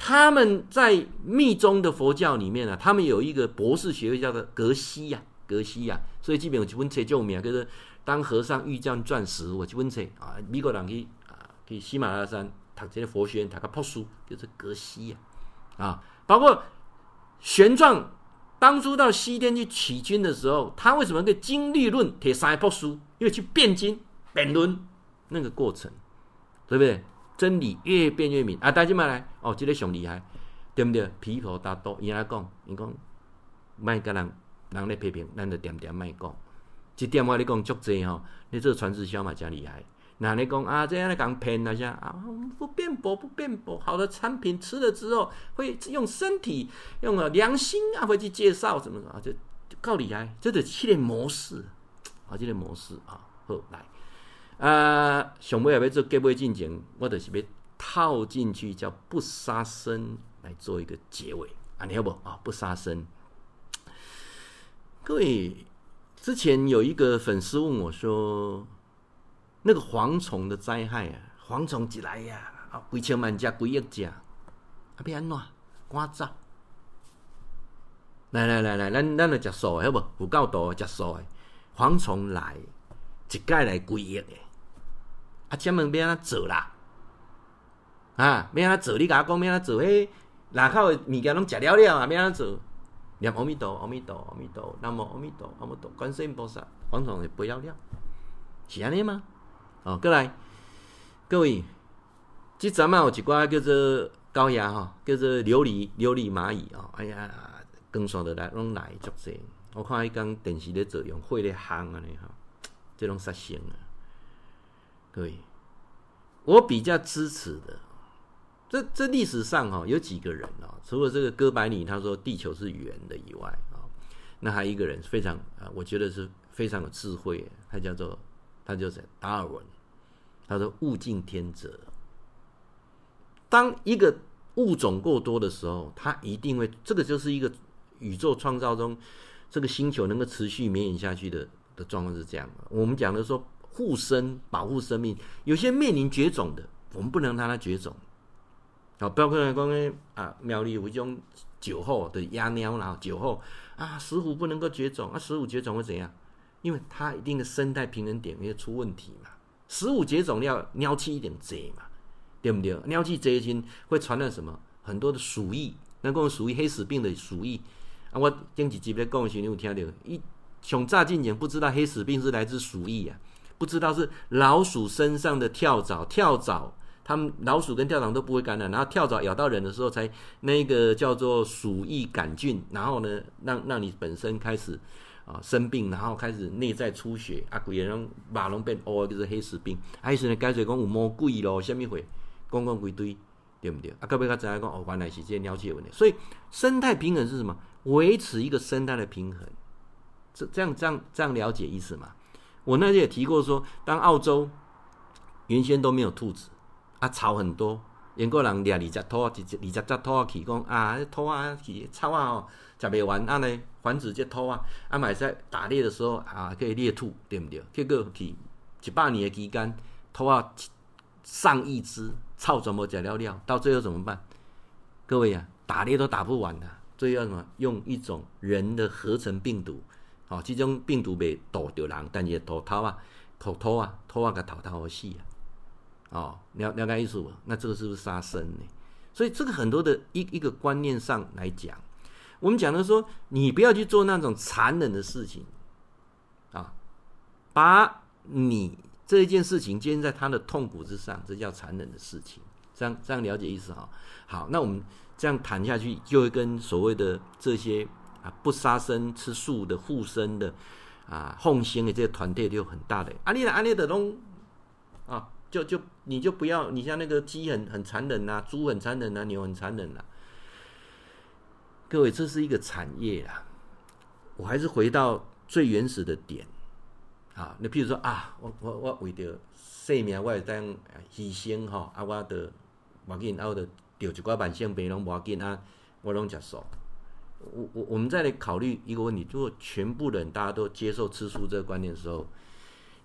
Speaker 1: 他们在密宗的佛教里面啊，他们有一个博士学位叫做格西呀，格西呀，所以基本有几本册就有名，就是当和尚遇见钻石，我几本册啊，美国人去啊去喜马拉雅山读这个佛学院，读个博士就是格西呀，啊，包括玄奘当初到西天去取经的时候，他为什么可以经律论铁三博士？因为去辩经辩论那个过程，对不对？真理越辩越明啊！大家嘛来哦，这个上厉害，对不对？皮婆达多伊拉讲，伊讲，卖甲人人来批评，咱就点点卖讲。这点我跟你讲足济吼，你这个传直销嘛真厉害。那你讲啊，这样来讲骗那些啊，不辩驳不辩驳，好的产品吃了之后，会用身体用了良心啊，会去介绍什么啊，这就够厉害。这个系列模式啊，这个模式啊，好来。啊，上尾也要做结尾进程，我就是要套进去叫不杀生来做一个结尾，啊，你要不啊？不杀生。各位，之前有一个粉丝问我说，那个蝗虫的灾害啊，蝗虫一来呀，啊，几千万只，几亿只，啊，要安怎？赶走？来来来来，咱咱来食素的，好不？有够多食素的，蝗虫来，一概来几亿的。啊，请问要安怎做啦？啊，要安怎做？你甲我讲要安怎做？迄内口的物件拢食了了啊，要安怎做？念阿弥陀，阿弥陀，阿弥陀，南无阿弥陀，阿弥陀，观世音菩萨，蝗虫会不要了，是安尼吗？哦，过来，各位，即阵啊有一寡叫做高压吼，叫做琉璃琉璃蚂蚁哦，哎呀，光线的来拢来足济。我看迄工电视咧做用火咧烘安尼吼，即拢杀生啊。对，我比较支持的，这这历史上哈有几个人啊，除了这个哥白尼他说地球是圆的以外啊，那还有一个人非常啊，我觉得是非常有智慧，他叫做他就是达尔文，他说物竞天择，当一个物种过多的时候，它一定会，这个就是一个宇宙创造中这个星球能够持续绵延下去的的状况是这样的。我们讲的说。护生、保护生命，有些面临绝种的，我们不能让它绝种。好，包括讲诶啊，苗栗有一种酒后的鸭鸟啦，酒后啊，石虎不能够绝种啊，石虎绝种会怎样？因为它一定的生态平衡点会出问题嘛。石虎绝种要鸟气一点贼嘛，对不对？鸟气贼群会传染什么？很多的鼠疫，那个属于黑死病的鼠疫啊。我前几集在讲的时候，你有听到？一从乍进前不知道黑死病是来自鼠疫啊。不知道是老鼠身上的跳蚤，跳蚤，它们老鼠跟跳蚤都不会感染，然后跳蚤咬到人的时候，才那个叫做鼠疫杆菌，然后呢，让让你本身开始啊生病，然后开始内在出血，啊，鬼让马龙变哦，就是黑死病。还是呢，干脆讲有魔鬼咯，什么会讲讲鬼堆，对不对？啊，各位他怎样讲？哦，原来是这些了解问题。所以生态平衡是什么？维持一个生态的平衡，这这样这样这样了解意思吗？我那天也提过说，当澳洲原先都没有兔子，啊，草很多，英国人掠二只兔，二只二只只兔啊去讲啊，兔啊去草啊哦，食袂完，啊呢繁殖只兔啊，啊买在打猎的时候啊可以猎兔，对不对？结果去一百年的期间，兔啊上亿只，草怎么食了了？到最后怎么办？各位啊，打猎都打不完的，最后要什么？用一种人的合成病毒。哦，这种病毒被毒到人，但是毒头啊，毒头啊，头啊个头头好死啊！哦，了了解意思不？那这个是不是杀生呢？所以这个很多的一一个观念上来讲，我们讲的说，你不要去做那种残忍的事情啊，把你这一件事情建立在他的痛苦之上，这叫残忍的事情。这样这样了解意思哈？好，那我们这样谈下去，就会跟所谓的这些啊不杀生、吃素的护生的啊奉行的这些团队，就有很大的啊，你的啊你的东啊。就就你就不要，你像那个鸡很很残忍呐，猪很残忍呐，牛很残忍呐。各位，这是一个产业啊。我还是回到最原始的点啊。那譬如说啊，我我我为了生命，我当牺牲哈啊，我的无要紧，啊，我的丢一寡慢性病拢无要紧啊，我拢接受。我我我们再来考虑一个问题：如果全部人大家都接受吃素这个观念的时候，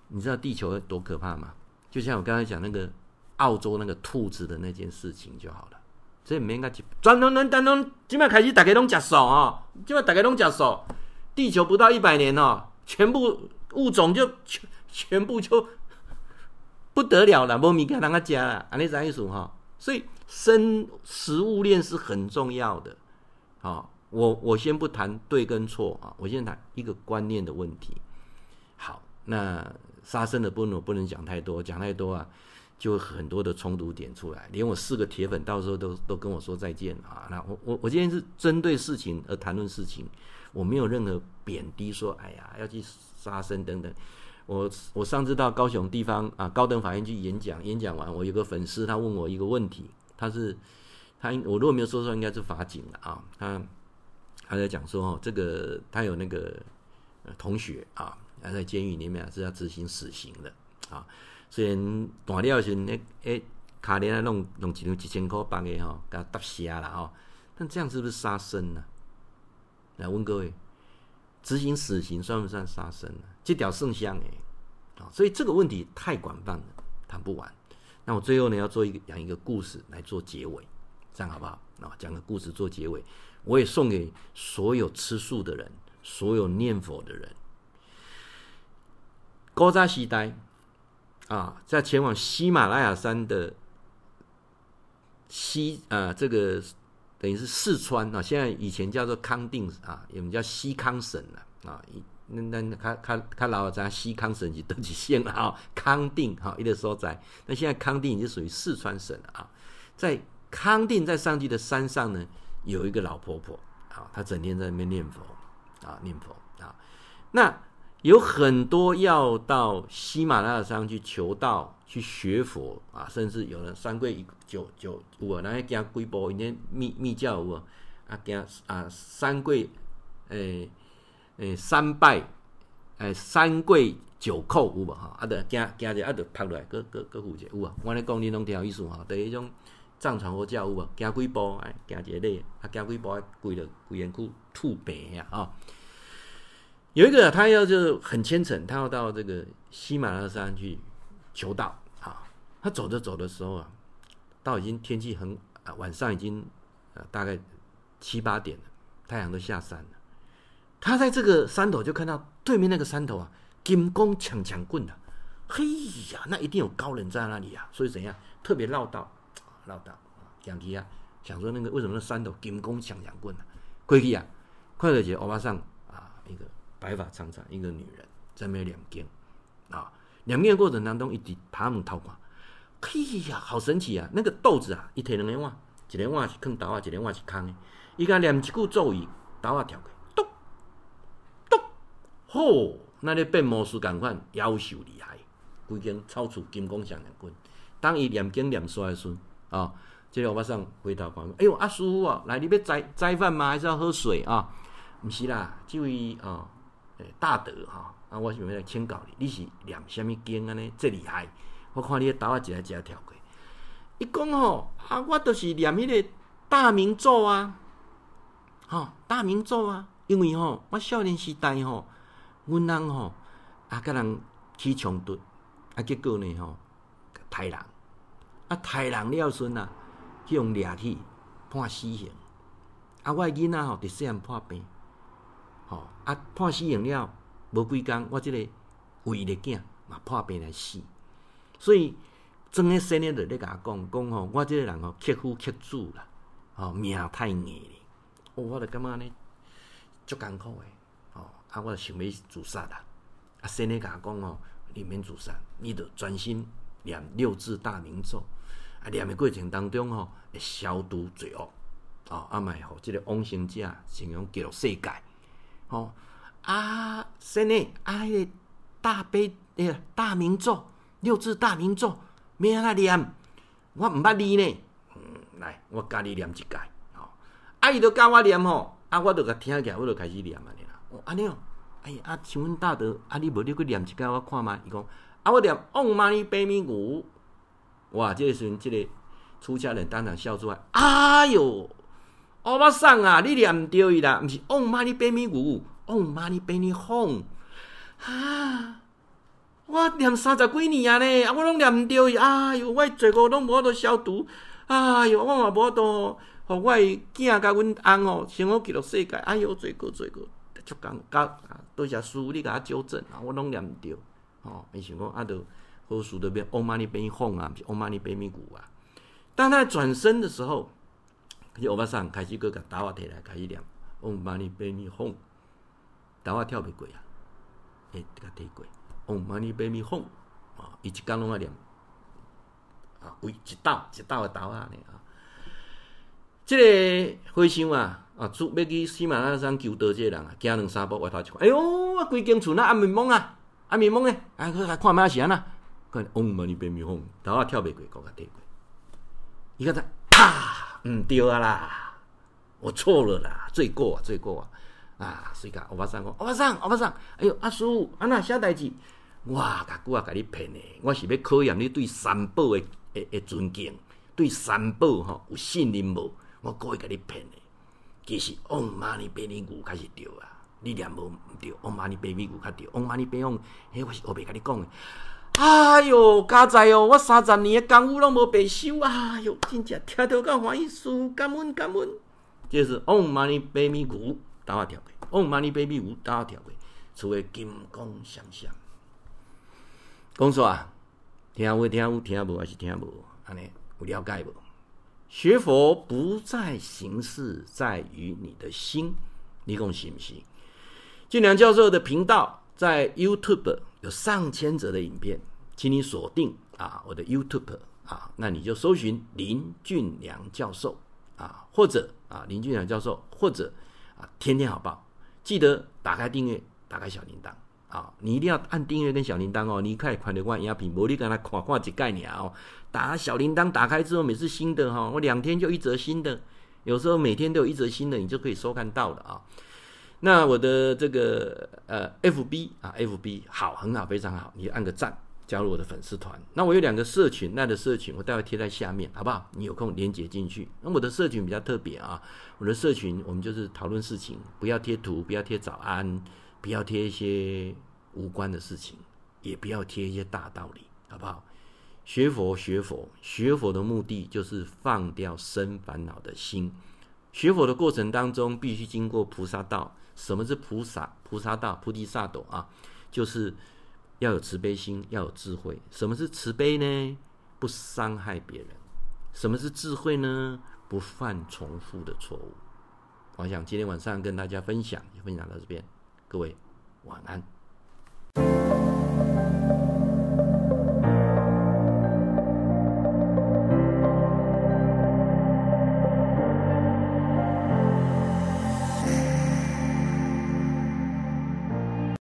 Speaker 1: 你知道地球有多可怕吗？就像我刚才讲那个澳洲那个兔子的那件事情就好了，所以没应该去专门能当中，今麦开始大家拢吃素啊，今麦大家拢吃素，地球不到一百年哦，全部物种就全全部就不得了了，无物件让他吃了，安尼啥意思哈？所以生食物链是很重要的，好，我我先不谈对跟错啊，我先谈一个观念的问题。好，那。杀生的部分我不能讲太多，讲太多啊，就很多的冲突点出来。连我四个铁粉到时候都都跟我说再见啊。那我我我今天是针对事情而谈论事情，我没有任何贬低说，哎呀要去杀生等等。我我上次到高雄地方啊高等法院去演讲，演讲完我有个粉丝他问我一个问题，他是他我如果没有说错应该是法警的啊，他他在讲说哦这个他有那个同学啊。还在监狱里面是要执行死刑的啊！虽然断了是那哎卡连啊弄弄几两几千块帮给哈给他搭瞎了哈，但这样是不是杀生呢？来问各位，执行死刑算不算杀生呢？这条圣像哎啊！所以这个问题太广泛了，谈不完。那我最后呢要做一个讲一个故事来做结尾，这样好不好？啊，讲个故事做结尾，我也送给所有吃素的人，所有念佛的人。古早时代啊，在前往喜马拉雅山的西啊，这个等于是四川啊，现在以前叫做康定啊，我们叫西康省了啊。那那他他他老在西康省就登记县了啊，康定哈，一个所在。那现在康定已经属于四川省了啊。在康定在上去的山上呢，有一个老婆婆啊，她整天在那边念佛啊，念佛啊，那。有很多要到喜马拉雅山去求道、去学佛啊，甚至有人三跪九九五啊，那些加几部，因为密密教有啊，啊加啊三跪，诶、欸、诶、欸、三拜，诶、欸、三跪九叩有无哈？啊，得加加者啊，得拍落来，各各各负责有啊。我咧讲你拢听有意思哈，对迄种藏传佛教有无？加几步哎，加一个礼，啊加几步啊，跪了跪人去吐白呀啊！有一个他要就很虔诚，他要到这个喜马拉雅山去求道啊。他走着走的时候啊，到已经天气很啊，晚上已经啊大概七八点了，太阳都下山了。他在这个山头就看到对面那个山头啊，金光强强棍的，嘿呀，那一定有高人在那里啊。所以怎样特别绕道绕道啊，讲起啊，想说那个为什么那山头金光强强棍呢？过去啊，快乐节欧巴桑啊一个。白发苍苍一个女人在那念经啊，念经过程当中一直爬门逃过，嘿呀，好神奇啊！那个豆子啊，一提两个碗，一个碗是坑刀啊，一个碗是空的。伊甲念一句咒语，刀啊跳开，咚咚，吼！那咧变魔术共款，妖秀厉害，规间超出金光闪闪棍。当伊念经念衰时，啊，这个我马上回头讲，哎呦，阿叔啊，来，你要斋斋饭吗？还是要喝水啊？不是啦，这位啊。大德哈，啊，我想要来请教你，你是念什么经安尼？这厉害！我看你的刀啊，一下一下跳过。伊讲吼，啊，我都是念迄个大明咒啊，吼，大明咒啊。因为吼，我少年时代吼，阮人吼啊，甲人起冲突，啊，结果呢吼，杀人，啊，杀人了顺啊，去用掠去判死刑。啊，我囡仔吼，伫细汉破病。哦，啊，判死刑了，无几工，我这个唯一的囝嘛破病来死，所以装个生的就咧甲我讲讲吼，我这个人吼克夫克主啦，吼命太硬咧，哦，我就感觉呢足艰苦诶，哦，啊，我就想要自杀啦，啊，生的甲我讲吼，你免自杀，你得专心念六字大明咒，啊，念的过程当中吼会消毒罪恶，哦，啊，卖互即个往生者成功极乐世界，吼，啊，生的啊，迄个大悲诶大明咒，六字大明咒。免安怎念，我毋捌字呢。嗯，来，我教你念一解。吼，啊，伊着教我念吼，啊，我着甲听起来，我着开始念安尼啦。哦，安尼哦，哎，啊，请问大德，啊，你无你去念一解我看觅？伊讲，啊，我念唵嘛呢叭咪嘸。哇，这个时阵，这个出家人当场笑出来。哎哟，欧巴桑啊，你念毋对伊啦，毋是唵嘛呢叭咪嘸，唵嘛呢叭咪吽。啊！我念三十几年啊呢，啊我拢念毋着，哎哟，我罪过拢无法度消毒，哎哟，我嘛无法度，互我诶囝甲阮翁哦，生活极乐世界，哎哟，罪过罪过，足讲甲多谢师父你甲我纠正，啊，我拢念毋着，哦，伊想讲啊，着好事着变，唵嘛呢叭咪吽啊，毋是唵嘛呢叭咪嘸啊。当他转身的时候，迄欧巴桑开始搁甲刀仔摕来开始念，唵嘛呢叭咪吽，刀仔跳袂过啊，会甲摕过。唵嘛呢叭咪吽，啊，伊一工拢爱念，啊，规一道一道诶道啊，呢啊，即个和尚啊，啊，出要去喜马拉雅山求道，即个人啊，行两三步，回头一看，哎哟，啊，规间厝那暗暝蒙啊，暗暝蒙诶，啊，去来看觅是安怎，看唵嘛呢叭咪吽，道啊跳袂过，搁甲摕过，伊个才，啊，毋对啊啦，我错了啦，罪过啊，罪过啊。啊，所以讲欧巴桑讲，欧巴桑，欧巴桑，哎哟，阿叔，安那啥代志？我甲久啊，甲你骗诶，我是要考验你对三宝诶诶诶尊敬，对三宝吼有信任无？我故意甲你骗诶。其实唵嘛呢叭咪嘸较是对啊，你念无毋对，唵嘛呢叭咪嘸较对，唵嘛呢叭咪吽，迄我是后壁甲你讲诶。哎哟，加在哦，我三十年诶功夫拢无白修啊！哎哟，真正听到够欢喜，师感恩感恩。就是唵嘛呢叭咪嘸。刀啊跳过，唵嘛呢叭咪嘸，刀啊跳过，厝诶金光闪闪。讲说啊，听有听有听无还是听无？安尼有了解无？学佛不在形式，在于你的心。你讲是毋是？俊良教授的频道在 YouTube 有上千则的影片，请你锁定啊我的 YouTube 啊，那你就搜寻林俊良教授啊，或者啊林俊良教授，或者啊。天天好报，记得打开订阅，打开小铃铛啊！你一定要按订阅跟小铃铛哦。你可以看的话，影片无你跟他看看一概念哦。打小铃铛打开之后，每次新的哈，我两天就一则新的，有时候每天都有一则新的，你就可以收看到了啊。那我的这个呃，FB 啊，FB 好，很好，非常好，你按个赞。加入我的粉丝团，那我有两个社群，那的社群我待会贴在下面，好不好？你有空连接进去。那我的社群比较特别啊，我的社群我们就是讨论事情，不要贴图，不要贴早安，不要贴一些无关的事情，也不要贴一些大道理，好不好？学佛学佛学佛的目的就是放掉生烦恼的心。学佛的过程当中必须经过菩萨道。什么是菩萨？菩萨道，菩提萨埵啊，就是。要有慈悲心，要有智慧。什么是慈悲呢？不伤害别人。什么是智慧呢？不犯重复的错误。我想今天晚上跟大家分享，就分享到这边。各位晚安。